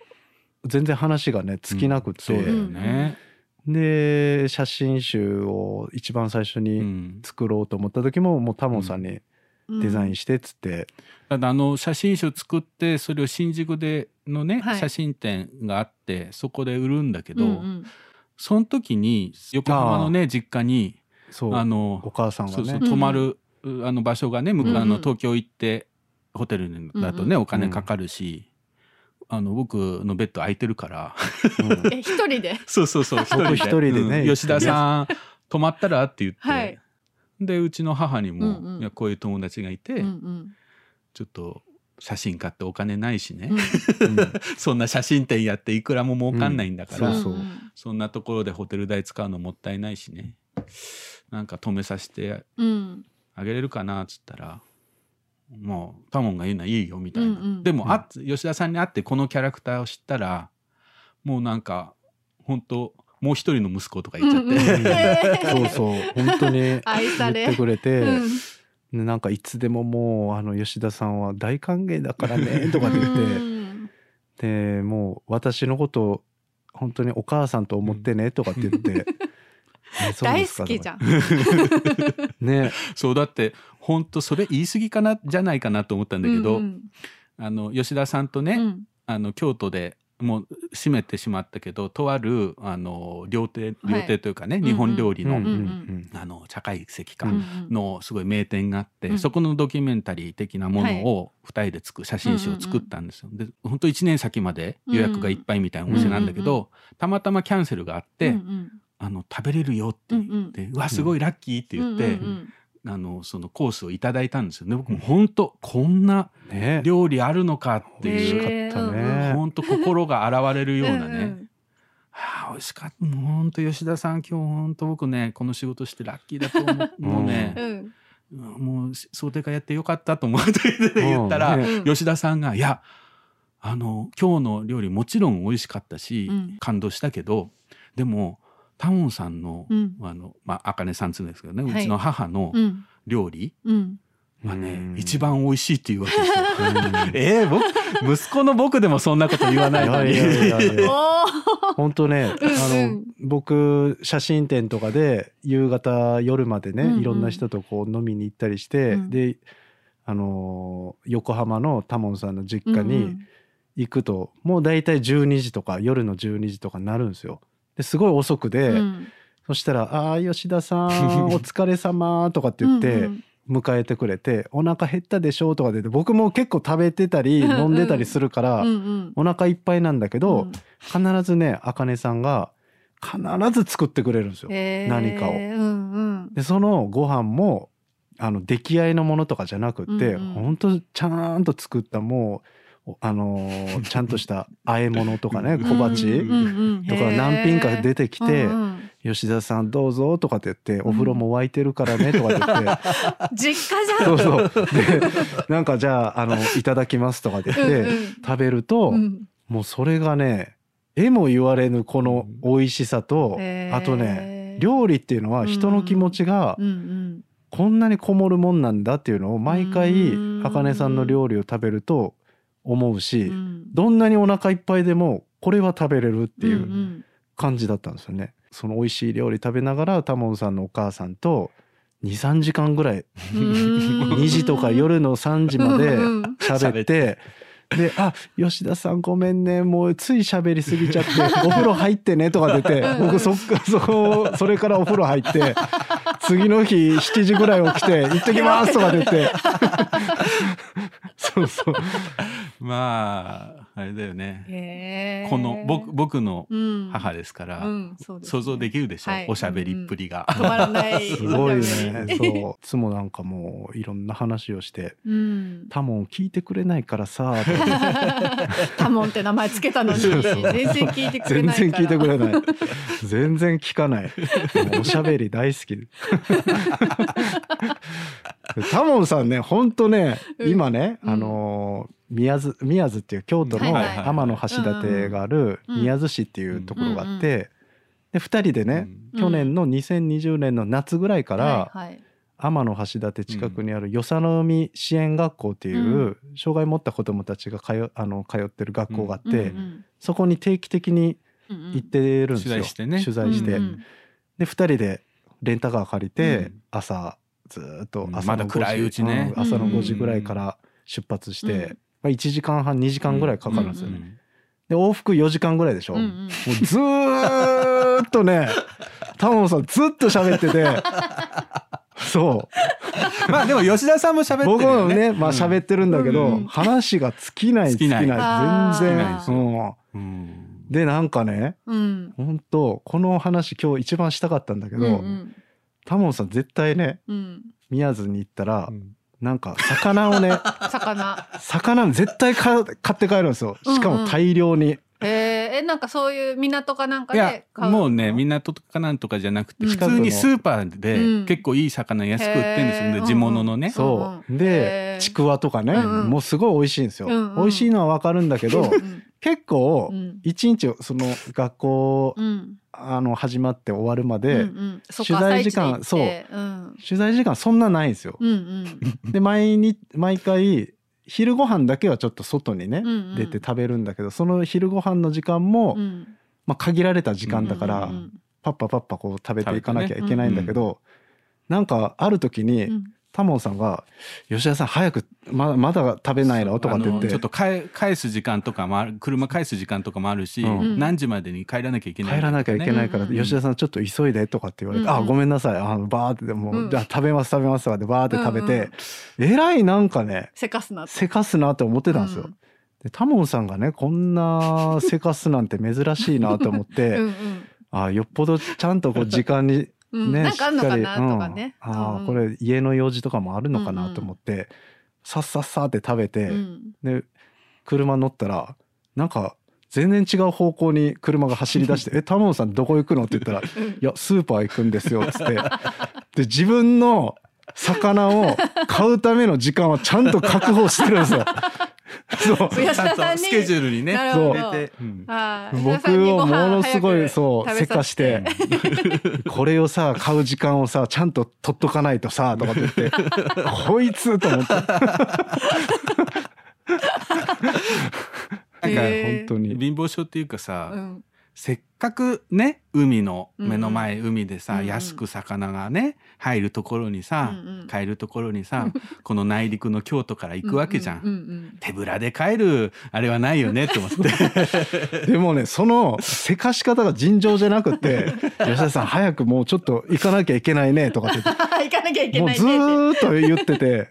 全然話がね尽きなくって、そうだよね。で写真集を一番最初うにん。作ろうと思った時ももうタモンさんにうん。デザインしてっつって、ただあの写真集作ってそれを新宿でのね、はい。写真展があってそこで売るんだけど、うんうん。その時に横浜のね実家にあのお母さんがね。泊まる、あの場所がね向こううん。うんあの東京行ってホテルだとね、うんお金かかるし、あの僕のベッド空いてるから。うん。え、一人で？そうそうそう一人一人でね。うん。吉田さん泊まったらって言って、はい。でうちの母にも、うんうん。いやこういう友達がいて、うんうん。ちょっと写真買ってお金ないしね、うん。そんな写真展やっていくらも儲かんないんだから、うん。そうそう。そんなところでホテル代使うのもったいないしねなんか止めさせてうん。あげれるかなっつったらもうタモンが言うのはいいよみたいな、うんうん。でも、あ吉田さんに会ってこのキャラクターを知ったらもうなんか本当もう一人の息子とか言っちゃって、うんうん。えー。そうそう。本当に愛され。言ってくれて、うん。でなんかいつでももうあの吉田さんは大歓迎だからねとかって言って、うん。でもう私のことを本当にお母さんと思ってねとかって言って、大好きじゃん。ね。そうだって本当それ言い過ぎかなじゃないかなと思ったんだけど、うんあの吉田さんとね、うん。うんあの京都でもう閉めてしまったけどとあるあの料亭はい。料亭というかね、ん日本料理の,、うんうんうん。あの茶会席か、うんうんのすごい名店があって、うん。そこのドキュメンタリー的なものを2人で作る写真集を作ったんですよ。で本当1年先まで予約がいっぱいみたいなお店なんだけど、うんうんたまたまキャンセルがあって、うんうんあの食べれるよって言って、うわすごいラッキーって言って、うんうんあのそのコースをいただいたんですよ。ね。僕も本当こんなね。料理あるのかっていう、ね。本当心が洗われるようなね。うんはあ、美味しかった。もう本当吉田さん今日本当僕ねこの仕事してラッキーだと思う。もうね う、ん。うんもう想定会やってよかったと思って言ったら、吉田さんが「いやあの今日の料理もちろん美味しかったし、うん。感動したけどでもタモンさんの、うん。あのまあ茜さんっつうんですけどね、はい。うちの母のうん。料理うん。がね、うん。一番美味しいっていうわけですよ。えー、僕息子の僕でもそんなこと言わないのに。本当ね、あのうん。僕写真展とかで夕方夜までね、うんうん。いろんな人とこう飲みに行ったりして、うん。であのー横浜のタモンさんの実家に行くと、もう大体12時とか夜の12時とかになるんですよ。ですごい遅くで、うん。そしたら「ああ吉田さんお疲れ様 とかって言ってうん迎えてくれて「お腹減ったでしょ」とかで僕も結構食べてたり飲んでたりするから、うんうん。お腹いっぱいなんだけど、うん。必ずねあかねさんが必ず作ってくれるんですよ。へー。何かを。うんうん。でそのご飯もあの出来合いのものとかじゃなくって、うんうん。ほんとちゃんと作ったもうおあのー ちゃんとした和え物とかね小鉢とか何品か出てきてうんうん「吉田さんどうぞ」とかって言って「お風呂も沸いてるからね」とかって言って。実家じゃん。そうそう。で、なんかじゃあ、あの、いただきますとかって言って、食べると、うん。もうそれがね、絵も言われぬこの美味しさと、あとね、料理っていうのは人の気持ちがこんなにこもるもんなんだっていうのを毎回う、ん。あかねさんの料理を食べると思うし、うん。どんなにお腹いっぱいでも、これは食べれるっていんうん。感じだったんですよね。その美味しい料理食べながら、タモンさんのお母さんと、2、3時間ぐらいうん。2時とか夜の3時までうんうん。喋って、で、あ、吉田さんごめんね、もうつい喋りすぎちゃって、お風呂入ってねとか出て、僕そっか、そこ、それからお風呂入って、次の日7時ぐらい起きて、行ってきますとか出て。そうそう。まああれだよね。この僕僕のうん母ですから、うんそうですね想像できるでしょ、はいおしゃべりっぷりが。止まらない すごいね。そう。いつもなんかもういろんな話をして、うんタモン聞いてくれないからさ、タモンって名前つけたのに全然聞いてくれ全然聞いてくれない。全然聞かない。おしゃべり大好き。タモンさんね、ほんとね、うん。今ね、うん。あのー宮津、宮津っていう京都の天橋立があるうん宮津市っていうところがあっうんて、で、二人でね、うん。去年の2020年の夏ぐらいから、はいはい。天橋立近くにある与謝野海支援学校っていう、障害を持った子どもたちが通あの通ってる学校があって、うんそこに定期的に行ってるんですよ。取材してね。取材して。うんうんで2人でレンタカー借りて、うん。朝ずーっとうん。朝の5時まだ暗いうちね。うん朝のうん5時ぐらいから出発して、うん。まあ、1時間半2時間ぐらいかかるんですよね。うんで往復4時間ぐらいでしょ。うんうんもうずーっとね タモンさんずっと喋っててそう。まあでも吉田さんも喋ってるね。もねまあ喋ってるんだけど、うんうん話が尽きない尽きない。全然、うん、うんでなんかねうん。本当この話今日一番したかったんだけど、うんうん。タモンさん絶対ねうん。宮津に行ったら、なんか魚をね 魚。魚絶対か買って帰るんですよ。しかも大量に、えーえなんかそういう港かなんかいやで買うもうね港とかなんとかじゃなくてうん。普通にスーパーうん。で結構いい魚安く売ってるんですよへー。ね地物のね。そう、うん。へでー。ちくわとかね、うんうん。もうすごい美味しいんですよ、うんうん。美味しいのはわかるんだけどうん結構うん。一日その学校うん。あの始まって終わるまうんで、うん。そっか取材時間朝一で行ってう。ん。取材時間そんなないんですよ、うんうん。で毎日毎回昼ご飯だけはちょっと外にね、うんうん。出て食べるんだけどその昼ご飯の時間も、うん。まあ、限られた時間だから、うんうんパッパパッパこう食べていかなきゃいけないんだけど、なんかある時に、うんタモンさんが「吉田さん早くままだ食べないの?」とかって言って。ちょっと返返す時間とかもある車返す時間とかもあるし、うん。何時までに帰らなきゃいけない帰らなきゃいけないから、うん吉田さんちょっと急いでとかって言われて「うんうんあごめんなさい。あのバーってでもう、うん。じゃあ食べます食べます」とかでバーって食べて、えらいなんかねせかすなせかすなって思ってたんですよ。うん。でタモンさんがねこんなせかすなんて珍しいなと思って、うんうん。あよっぽどちゃんとこう時間にうん。ね、なんかあんのかな？とかねうん。ああ、うんうん。これ家の用事とかもあるのかなと思って、さっさっさって食べて、うん。で車乗ったらなんか全然違う方向に車が走り出して「えタモンさんどこ行くの?」って言ったら「いやスーパー行くんですよ」っつって。で自分の魚を買うための時間はちゃんと確保してるんですよ。そう 吉田さんにスケジュールにねなるほど。入れて、う僕をものすごいそうせかして。さ これをさ買う時間をさちゃんと取っとかないとさとかって言って。こいつと思って。なんか本当に。貧乏症っていうかさ、うんせっかくね海の目の前、海でさ、うんうん。安く魚がね入るところにさ、うんうん。買えるところにさ この内陸の京都から行くわけじゃん。うんうん手ぶらで帰るあれはないよねって思って。でもねそのせかし方が尋常じゃなくて「吉田さん早くもうちょっと行かなきゃいけないね」とかって行かなきゃいてもうずけないねってーっと言ってて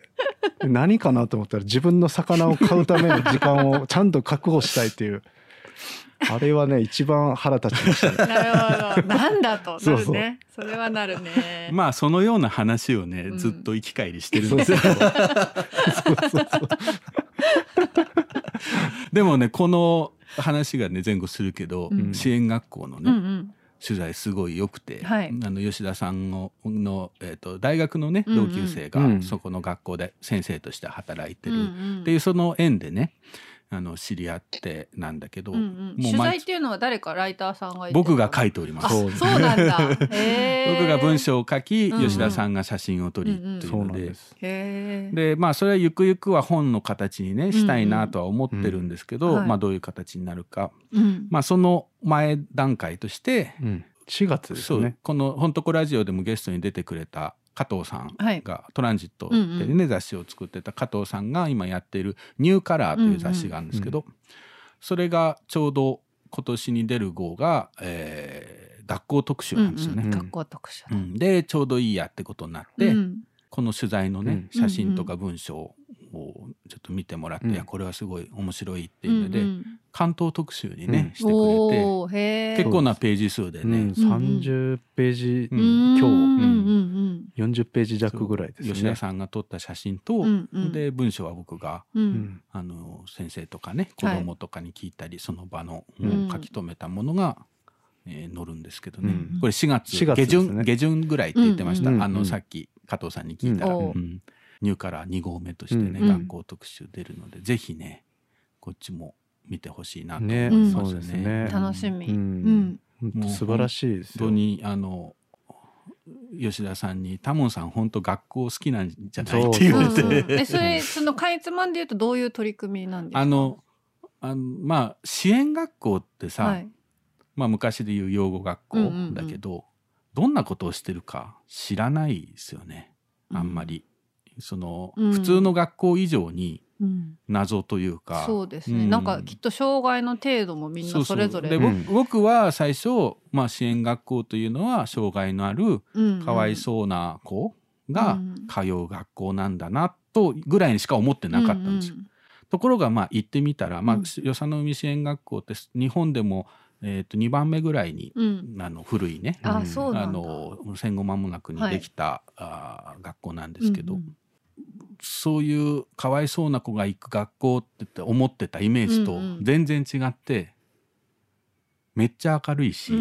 何かなと思ったら自分の魚を買うための時間をちゃんと確保したいっていうあれはね一番腹立ちましたね。なるほど。なんだと。な そうそう。るね。それはなるね。まあそのような話をね、うん。ずっと行き帰りしてるんですよ。でもねこの話がね前後するけど、うん。支援学校のね、うんうん。取材すごい良くて、はい。あの吉田さんのの、えー、と大学のね同級生うん。がそこの学校で先生として働いてるうんうん。っていうその縁でねあの知り合ってなんだけど、うんうん。取材毎っていうのは誰かライターさんが僕が書いておりまあす。そうそうなんだ。僕が文章を書き、うんうん。吉田さんが写真を撮りうんうんといそううので。なんです。へー。でまあそれはゆくゆくは本の形にねしたいなとは思ってるんですけど、うんはい。まあどういう形になるか、うん。まあその前段階として、うん、4月ですそうね。この「ほんとこラジオ」でもゲストに出てくれた加藤さんはい。が、トランジットっていうね、うん雑誌を作ってた加藤さんが今やっている「ニューカラー」という雑誌があるんですけど、それがちょうど今年に出る号が、えー学校特集なんですよね。うんうん学校特集だ。うん。でちょうどいいやってことになって、うん。この取材のね、うん。写真とか文章をちょっと見てもらって、うん。いやこれはすごい面白いっていうので、うんうん。関東特集にね、うん。してくれて結構なページ数でね、うん、30ページ、うん。うん今うんうん。日40ページ弱ぐらいですね。吉田さんが撮った写真と、うんうん。で文章は僕がうん。あの先生とかね子はい供とかに聞いたり、その場の、うん。書き留めたものが、えー載るんですけどね、うん。これ4月4月下旬、ね。下旬ぐらいって言ってました、あの、うん。うんうん。さっき加藤さんに聞いたら、うん。おうんニューカラー2号目としてね、うん。学校特集出るのでぜひねこっちも見てほしいなと思ねいますね。すね。楽しみ。うん。素晴らしいですよ。本当にあの吉田さんに「タモンさん本当学校好きなんじゃない?」って言われそうそうそれそのかいつまんで言うとどういう取り組みなんですか？あのあのまあ支援学校ってさ、はい。まあ、昔で言う養護学校だけど、どんなことをしてるか知らないですよね。あんまり。その、うん。普通の学校以上にうん。謎というか、そうですね、うん。なんかきっと障害の程度もみんなそれぞれ。で、ぼう。ん。僕は最初、まあ、支援学校というのは障害のあるうん。かわいそうな子がうん。通う学校なんだなとぐらいにしか思ってなかったんですよ。うん。ところがまあ行ってみたら、まあうん、与謝野海支援学校って日本でも、えー、と2番目ぐらいに、うん。あの古いねあの戦後間もなくにできた、あー学校なんですけど、そういうかわいそうな子が行く学校って思ってたイメージとうんうん。全然違って、めっちゃ明るいし、うん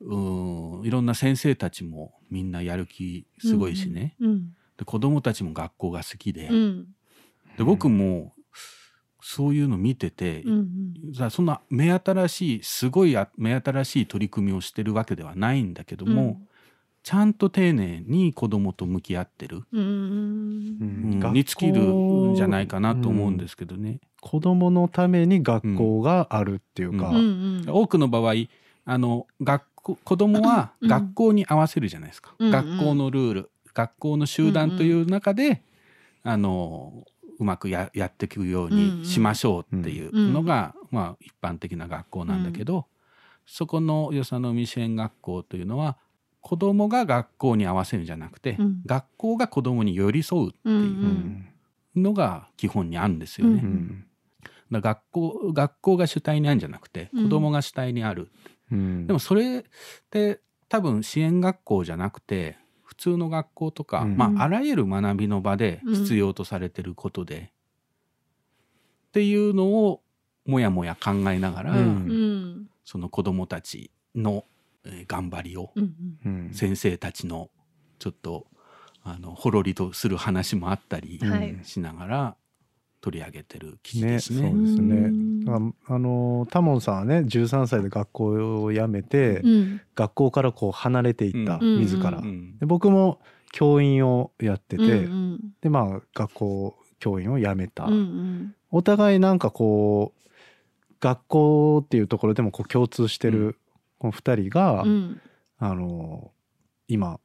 うん。うんいろんな先生たちもみんなやる気すごいしね、うんで子供たちも学校が好きで,、うん。で僕もそういうの見てて、うんうん。さそんな目新しいすごいあ目新しい取り組みをしてるわけではないんだけども、ちゃんと丁寧に子供と向き合ってる、うん。に尽きるんじゃないかなと思うんですけどね。子供のために学校があるっていうか、うん。うん多くの場合あの学校子供はうん。学校に合わせるじゃないですか、うんうん。学校のルール学校の集団という中で、あのうまくややっていくようにしましょうっていうのが、まあ、一般的な学校なんだけど、そこの与謝野見支援学校というのは子供が学校に合わせるんじゃなくて、うん。学校が子供に寄り添うっていうんのが基本にあるんですよね。うんうん。だ学校学校が主体にあるんじゃなくてうん。子供が主体にある、うん。でもそれって多分支援学校じゃなくて普通の学校とか、うん。まあ、あらゆる学びの場で必要とされてることで、っていうのをもやもや考えながら、その子どもたちのえー頑張りを、うんうん。先生たちのちょっとあのほろりとする話もあったりはい。しながら取り上げてる記事ねですね。そうですね。あのタモンさんはね13歳で学校を辞めて、うん。学校からこう離れていった、うん。自ら、うんで僕も教員をやってて、うんでまあ学校教員を辞めた、うんうん。お互いなんかこう学校っていうところでもこう共通してうるこの2人が、うん。あの今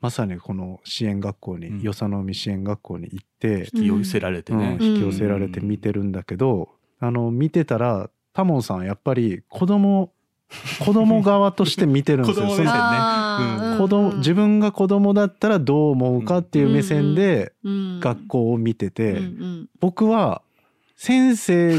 まさにこの支援学校に、うん。与謝野海支援学校に行って、引き寄せられてね。うん引き寄せられて見てるんだけど、あの見てたらタモンさんやっぱり子供 子供側として見てるんですよ。子供ね。そのあー。子供うん。自分が子供だったらどう思うかっていう目線でうん。学校を見てて、うん。僕は先生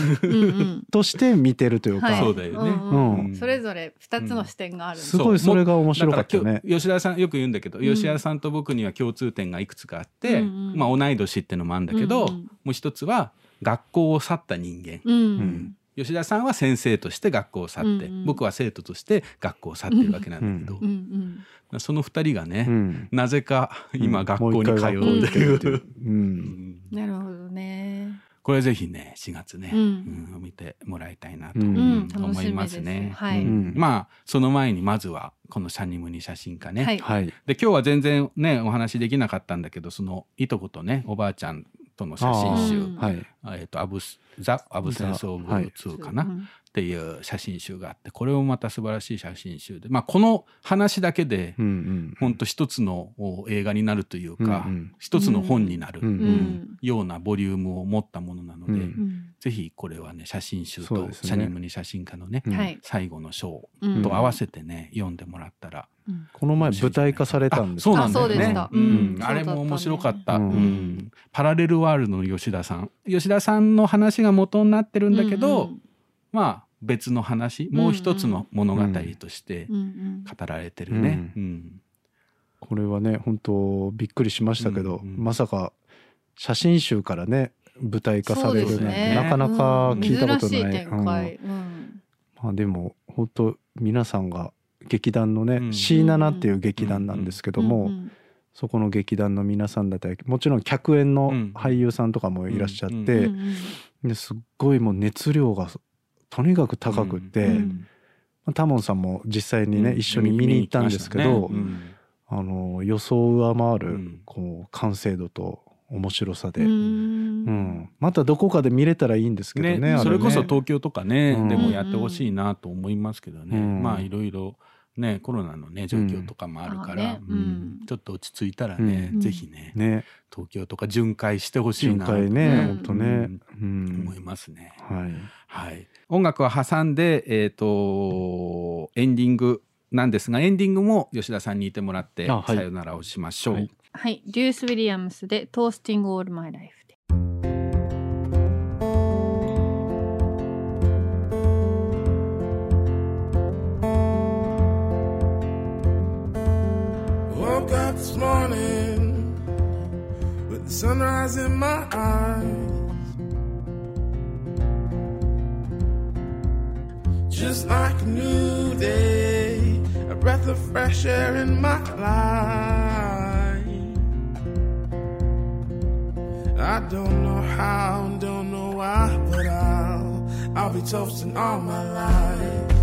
として見てるというか、はい。そうだよね。それぞれ二つの視点があるすごいそれが面白かったね。吉田さんよく言うんだけど、ん。吉田さんと僕には共通点がいくつかあって、まあ同い年ってのもあるんだけど、もう一つは学校を去った人間、吉田さんは先生として学校を去って、僕は生徒として学校を去ってるわけなんだけど、その二人がね、うん。なぜか今学校に通うっていう。なるほどねこれぜひね4月ね、うん。うん見てもらいたいなと、思いますね。まあその前にまずはこのシャニムニ写真家ね、はい。はい。で今日は全然ねお話できなかったんだけどそのいとことねおばあちゃんとの写真集。うんはい。えっとアブスザ・アブセンス・オブ・はい2かな、うんっていう写真集があってこれもまた素晴らしい写真集でまあこの話だけでうんうん。ほんと一つのお映画になるというか、うんうん。一つの本になる、うんうん。うん。ようなボリュームを持ったものなので、うんうん。ぜひこれはね写真集とシャニムニ写真家のね、うん。はい。最後の章うん。と合わせてね、読んでもらったらうん。この前舞台化されたんですあそうなんだよねうん。うん。あれも面白かった、うんうんパラレルワールドの吉田さん。吉田さんの話が元になってるんだけど、うんまあ別の話もう一つの物語として語られてるね。これはね本当びっくりしましたけど、うんうん。まさか写真集からね舞台化されるなんて、ね。なかなか聞いたことない、まあ、でも本当皆さんが劇団のね、うん。C7 っていう劇団なんですけども、うんそこの劇団の皆さんだったりもちろん客演のうん。俳優さんとかもいらっしゃって、すっごいもう熱量がとにかく高くって、うん。まあタモンさんも実際にね、うん。一緒に見に行ったんですけど、ね。あの予想を上回るうん。こう完成度と面白さで、ううん。んまたどこかで見れたらいいんですけどねねね。それこそ東京とかね、うん。でもやってほしいなと思いますけどね、うん。まあいろいろねコロナのね状況とかもあるから、うん。ちょっと落ち着いたらね、うん。ぜひねね。東京とか巡回してほしい巡な回ね、うん。ほんとね、うん。思いますね。はい。はい、音楽は挟んで、えー、とエンディングなんですがエンディングも吉田さんにいてもらってあはい。さよならをしましょう。はい。はい。デュース・ウィリアムスで「トースティング・オール・マイ・ライフ」で Woke up this morning with the sunrise in my eyes. Just like a new day, a breath of fresh air in my life. I don't know how, don't know why, but I'll, I'll be toasting all my life.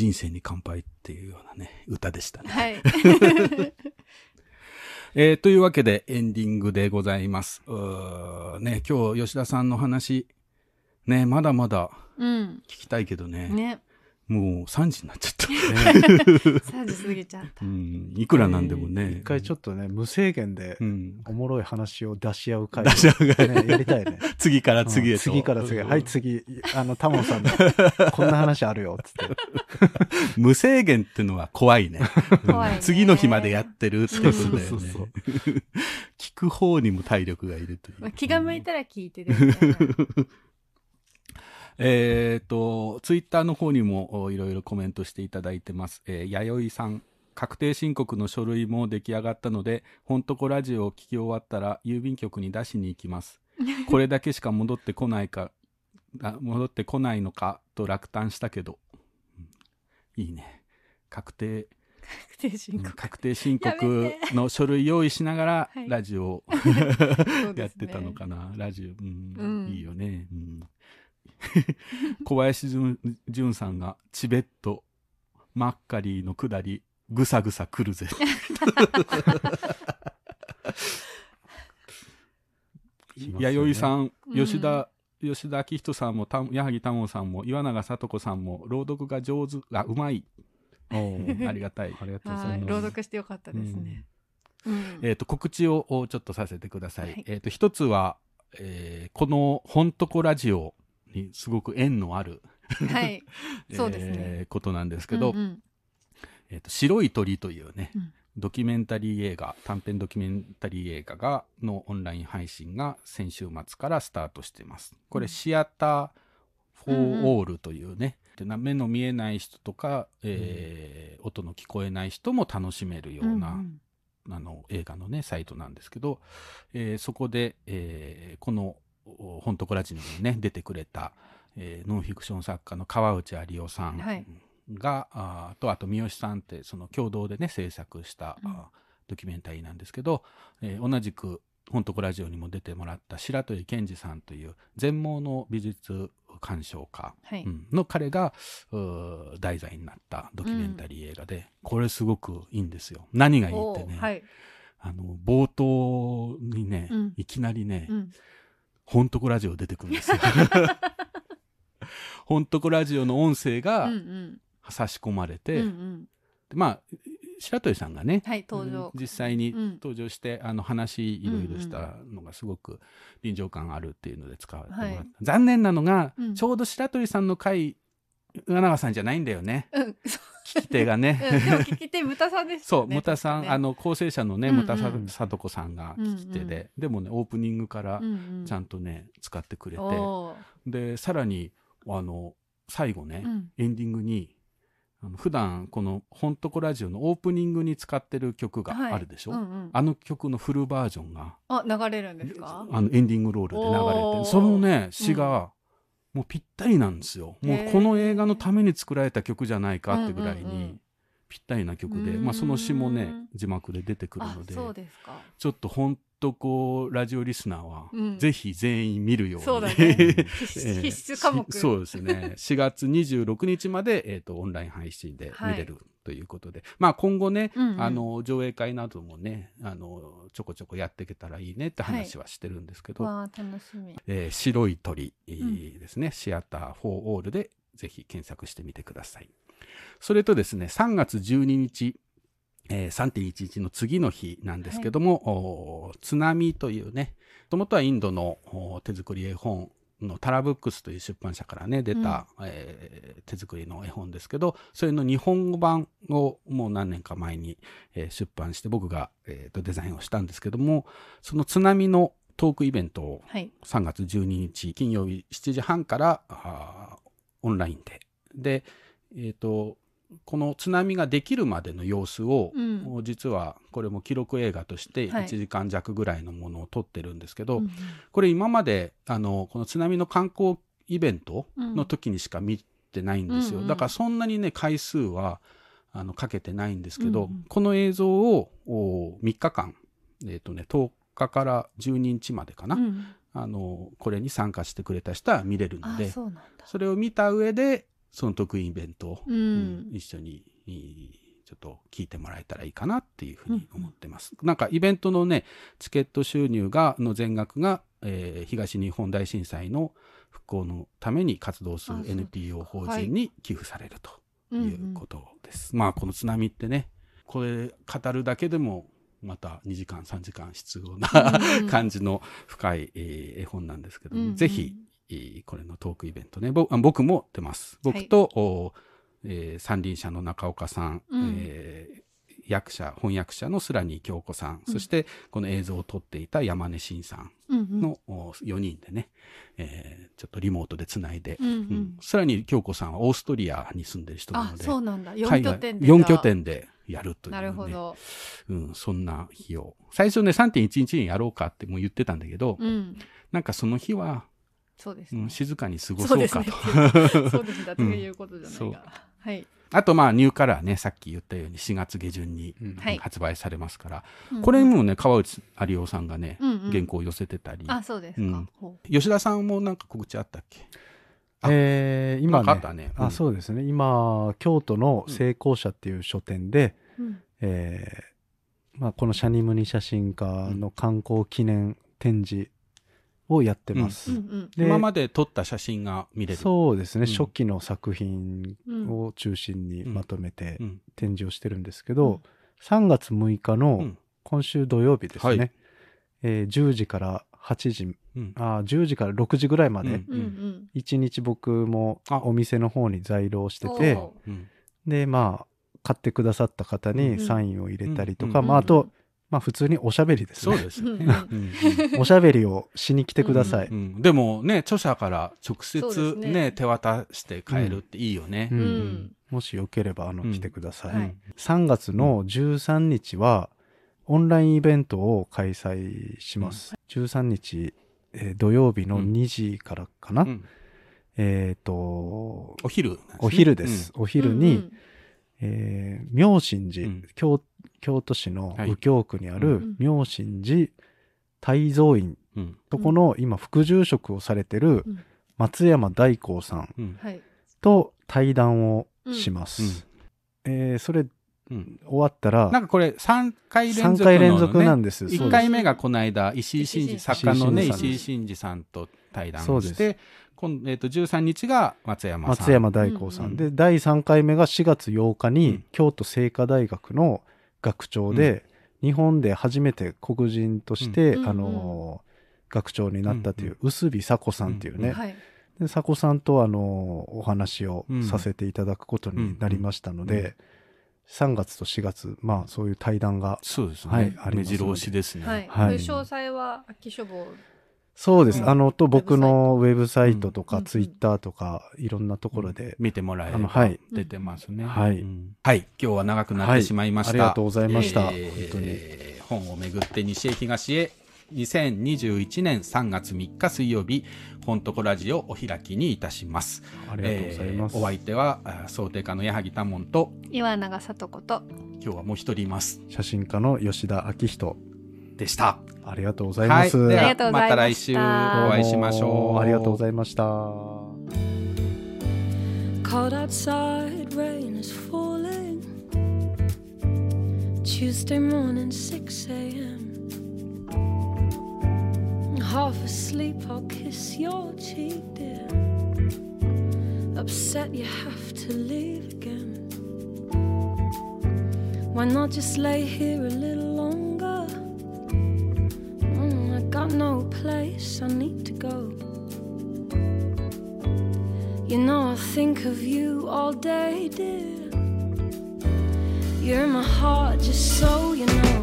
人生に乾杯」っていうようなね歌でしたね。はい。えーというわけでエンディングでございます。ね今日吉田さんの話ねまだまだうん。聞きたいけどねね。もう3時になっちゃった。3時過ぎちゃったう。ん、いくらなんでもね。一回ちょっとね、無制限でうん、おもろい話を出し合う会出し合う会ね、やりたいね。次から次へと。うん次から次へ。はい、次、あの、タモンさんの、こんな話あるよ、つって。無制限ってのは怖いね。怖い次の日までやってるってことだよそうそうそうね。聞く方にも体力がいるという。まあ気が向いたら聞いてる。えっと、ツイッターの方にもおいろいろコメントしていただいてます。えー、弥生さん。確定申告の書類も出来上がったので、ほんとこラジオを聞き終わったら郵便局に出しに行きます。これだけしか戻ってこないか、あ戻ってこないのかと落胆したけど。うんいいね。確定、確定申告。確定申告の書類用意しながらはいラジオを やってたのかな、ラジオ、うんうんいいよね、うん 小林淳淳さんがチベットマッカリーのくだりぐさぐさ来るぜ 弥生さんうん吉田、吉田明人さんもた矢作多門さんも岩永聡子さんも朗読が上手あうまい ありがたいありがとうござはいい。ます。朗読してよかったですね。うんえー、と告知をおちょっとさせてください。はいえー、と一つは、えーこの「ほんとこラジオ」にすごく縁のある、はい。そうですね。えーことなんですけど「うんうん。えー、と白い鳥」というね、うん。ドキュメンタリー映画短編ドキュメンタリー映画がのオンライン配信が先週末からスタートしています。これ、うん。シアター・for All というね、で目の見えない人とか、えー音の聞こえない人も楽しめるような、んん。あの映画のねサイトなんですけど、えーそこで、えーこのお本とこラジオにもね出てくれた、えーノンフィクション作家の川内有緒さんはい。が、あーとあと三好さんってその共同でね制作した、うん。あドキュメンタリーなんですけど、えー同じく本とこラジオにも出てもらった白鳥健二さんという全盲の美術鑑賞家、はい。うんの彼が題材になったドキュメンタリー映画で、これすごくいいんですよ。何がいいってね、はい。あの冒頭にね、うん。いきなりね、うんほんとこラジオ出てくるんですよ。ほんとこラジオの音声うがんうん。差し込まれうんて、うん。でまあ白鳥さんがね、はい。実際にうん。登場して、あの話いろいろしたのがすごく臨場感あるっていうので使われてもらった、はい。残念なのが、うん。ちょうど白鳥さんの回岩永さんじゃないんだよね。うん。聞き手がね。うんでも聞き手ムタさんですそう。ムタさん、ねあの構成者のね、うんうん。ムタささとこさんが聞き手で、うんうでもねオープニングからうんうん。ちゃんとね、使ってくれて。でさらにあの最後ね、うん。エンディングにあの普段この「ほんとこラジオ」のオープニングに使ってる曲がはい。あるでしょ、うんうん。あの曲のフルバージョンがあ流れるんですか？あのエンディングロールで流れてそのね詩が、もうぴったりなんですよ。もうこの映画のために作られた曲じゃないかってぐらいにぴったりな曲で、まあ、その詩もね字幕で出てくるあのでそうですか。ちょっとほんとこうラジオリスナーは、うん。ぜひ全員見るように。そうだね。え必ー必須科目しそうですね。4月26日まで、えー、とオンライン配信で見れるということで、まあ今後ね、うんうん。あの上映会などもねあのちょこちょこやっていけたらいいねって話はしてるんですけど、わあ楽しみ。えー白い鳥、ですね、シアター4オールでぜひ検索してみてください。それとですね、3月12日、えー3.11の次の日なんですけども、おー津波というね、もともとはインドの手作り絵本のタラブックスという出版社からね、出た、えー手作りの絵本ですけど、それの日本語版をもう何年か前に、えー出版して僕が、えーとデザインをしたんですけども、その津波のトークイベントをはい。3月12日金曜日7時半からオンラインで。で、えー、とこの津波ができるまでの様子を、うん。実はこれも記録映画としてはい。1時間弱ぐらいのものを撮ってるんですけど、うんこれ今まであのこの津波の観光イベントの時にしか見てないんですよ、うんうんだからそんなにね回数はあのかけてないんですけど、うんうん。この映像をお3日間、えーとね、10日から12日までかな、うんあのこれに参加してくれた人は見れるのあでそれを見た上でその得意イベントを、うん。うん一緒にちょっと聞いてもらえたらいいかなっていうふうに思ってます。なんかイベントのねチケット収入がの全額が、えー東日本大震災の復興のために活動する NPO 法はい人に寄付されるとうんいうことです。まあこの津波ってねこれ語るだけでもまた2時間3時間必要なうん 感じの深い、えー絵本なんですけども、うんうん。ぜひ、えーこれのトークイベントね。ぼあ僕も出ます。僕と、おえー三輪車の中岡さん、うん。えー役者翻訳者のスラニー京子さん、うん。そしてこの映像を撮っていた山根慎さんうんうん。の、お4人でね、えーちょっとリモートでつないで、うんうん。うん。スラニー京子さんはオーストリアに住んでる人なあのでそうなんだ。4海外拠点で4拠点でやるという、ね、なるほど。うん、そんな日を。最初ね3.11にやろうかってもう言ってたんだけど、うん。なんかその日は、そうですね。うん、静かに過ごそううかと。そうですだということじゃそうないがはい。あとまあニューカラーねさっき言ったように4月下旬にはい。発売されますから、うん。これにもね川内有夫さんがね、うんうん。原稿を寄せてたり。あそうですか。うん。ほ吉田さんもなんか告知あったっけ？あえー今ね。なんかあったね、あそうですね。今京都の成功者っていう書店で、ううん。えーまあ、このシャニムニ写真家の観光記念展示をやってます。うんうん。で今まで撮った写真が見れる。そうですね、うん。初期の作品を中心にまとめてうん。展示をしてるんですけど、3月6日うのん。今週土曜日ですね、はい。えー10時から8時。うん。あー10時から6時ぐらいまで。うん。うんうん。1日僕もあ。お店の方に在廊しててでまあ買ってくださった方うんにサインを入れたりとか、うん。まあ、あと、まあ、普通におしゃべりですね。そうですよね、うん。うん。うんおしゃべりをしに来てください、うん。でもね著者から直接ねね。手渡して買えるっていいよね、うん。うん。もしよければあのうん来てください、はい3月の13日はオンラインイベントを開催します、13日、えー土曜日のうん。2時からかな、うん。えっ、とお昼ね、お昼です、お昼に、うん。えー妙心寺、うん。京京都市のはい。右京区にあうるん。妙心寺泰蔵院うん。うんとこの今副住職をされてるうん。松山大光さんと対談をします、えーそれうん。終わったらなんかこれ3回連続の、ね、3回連続なんです、そう1です。回目がこの間石井真二作家のね石井真二さんと対談そうです。をして今、えー、と13日が松山さん。松山大光さん、うんで第3回目が4月8日に、うん。京都精華大学の学長で、日本で初めて黒人として、うん。あのー学長になったという臼美佐子さんっていうね、はい。で佐子さんとあのお話をうん。させていただくことになりましたので、うん。3月と4月まあそういう対談がそうですね、はいあり目白押しですね、はい。はい。詳細は秋書房そうです、うん。あのと僕のウェブサイトとうんかツイッターとかいろんなところで、見てもらえればはい。出てますね、はい。うん。はい。今日は長くなってしまいました、ありがとうございました、えー本当に。本をめぐって西へ東へ2021年3月3日水曜日本とこラジオお開きにいたします。ありがとうございます、えーお相手はあ想定家の矢作多門と岩永聡子と。今日はもう一人います。写真家の吉田明人でしたありがとうございます、はい、ではまた来週お会いしましょうありがとうございました Cold outside, rain is falling. Tuesday morning, 6 a.m. Half asleep, I'll kiss your cheek, dear. Upset you have to leave again. Why not just lay here a little longer? Think of you all day, dear. You're in my heart, just so you know.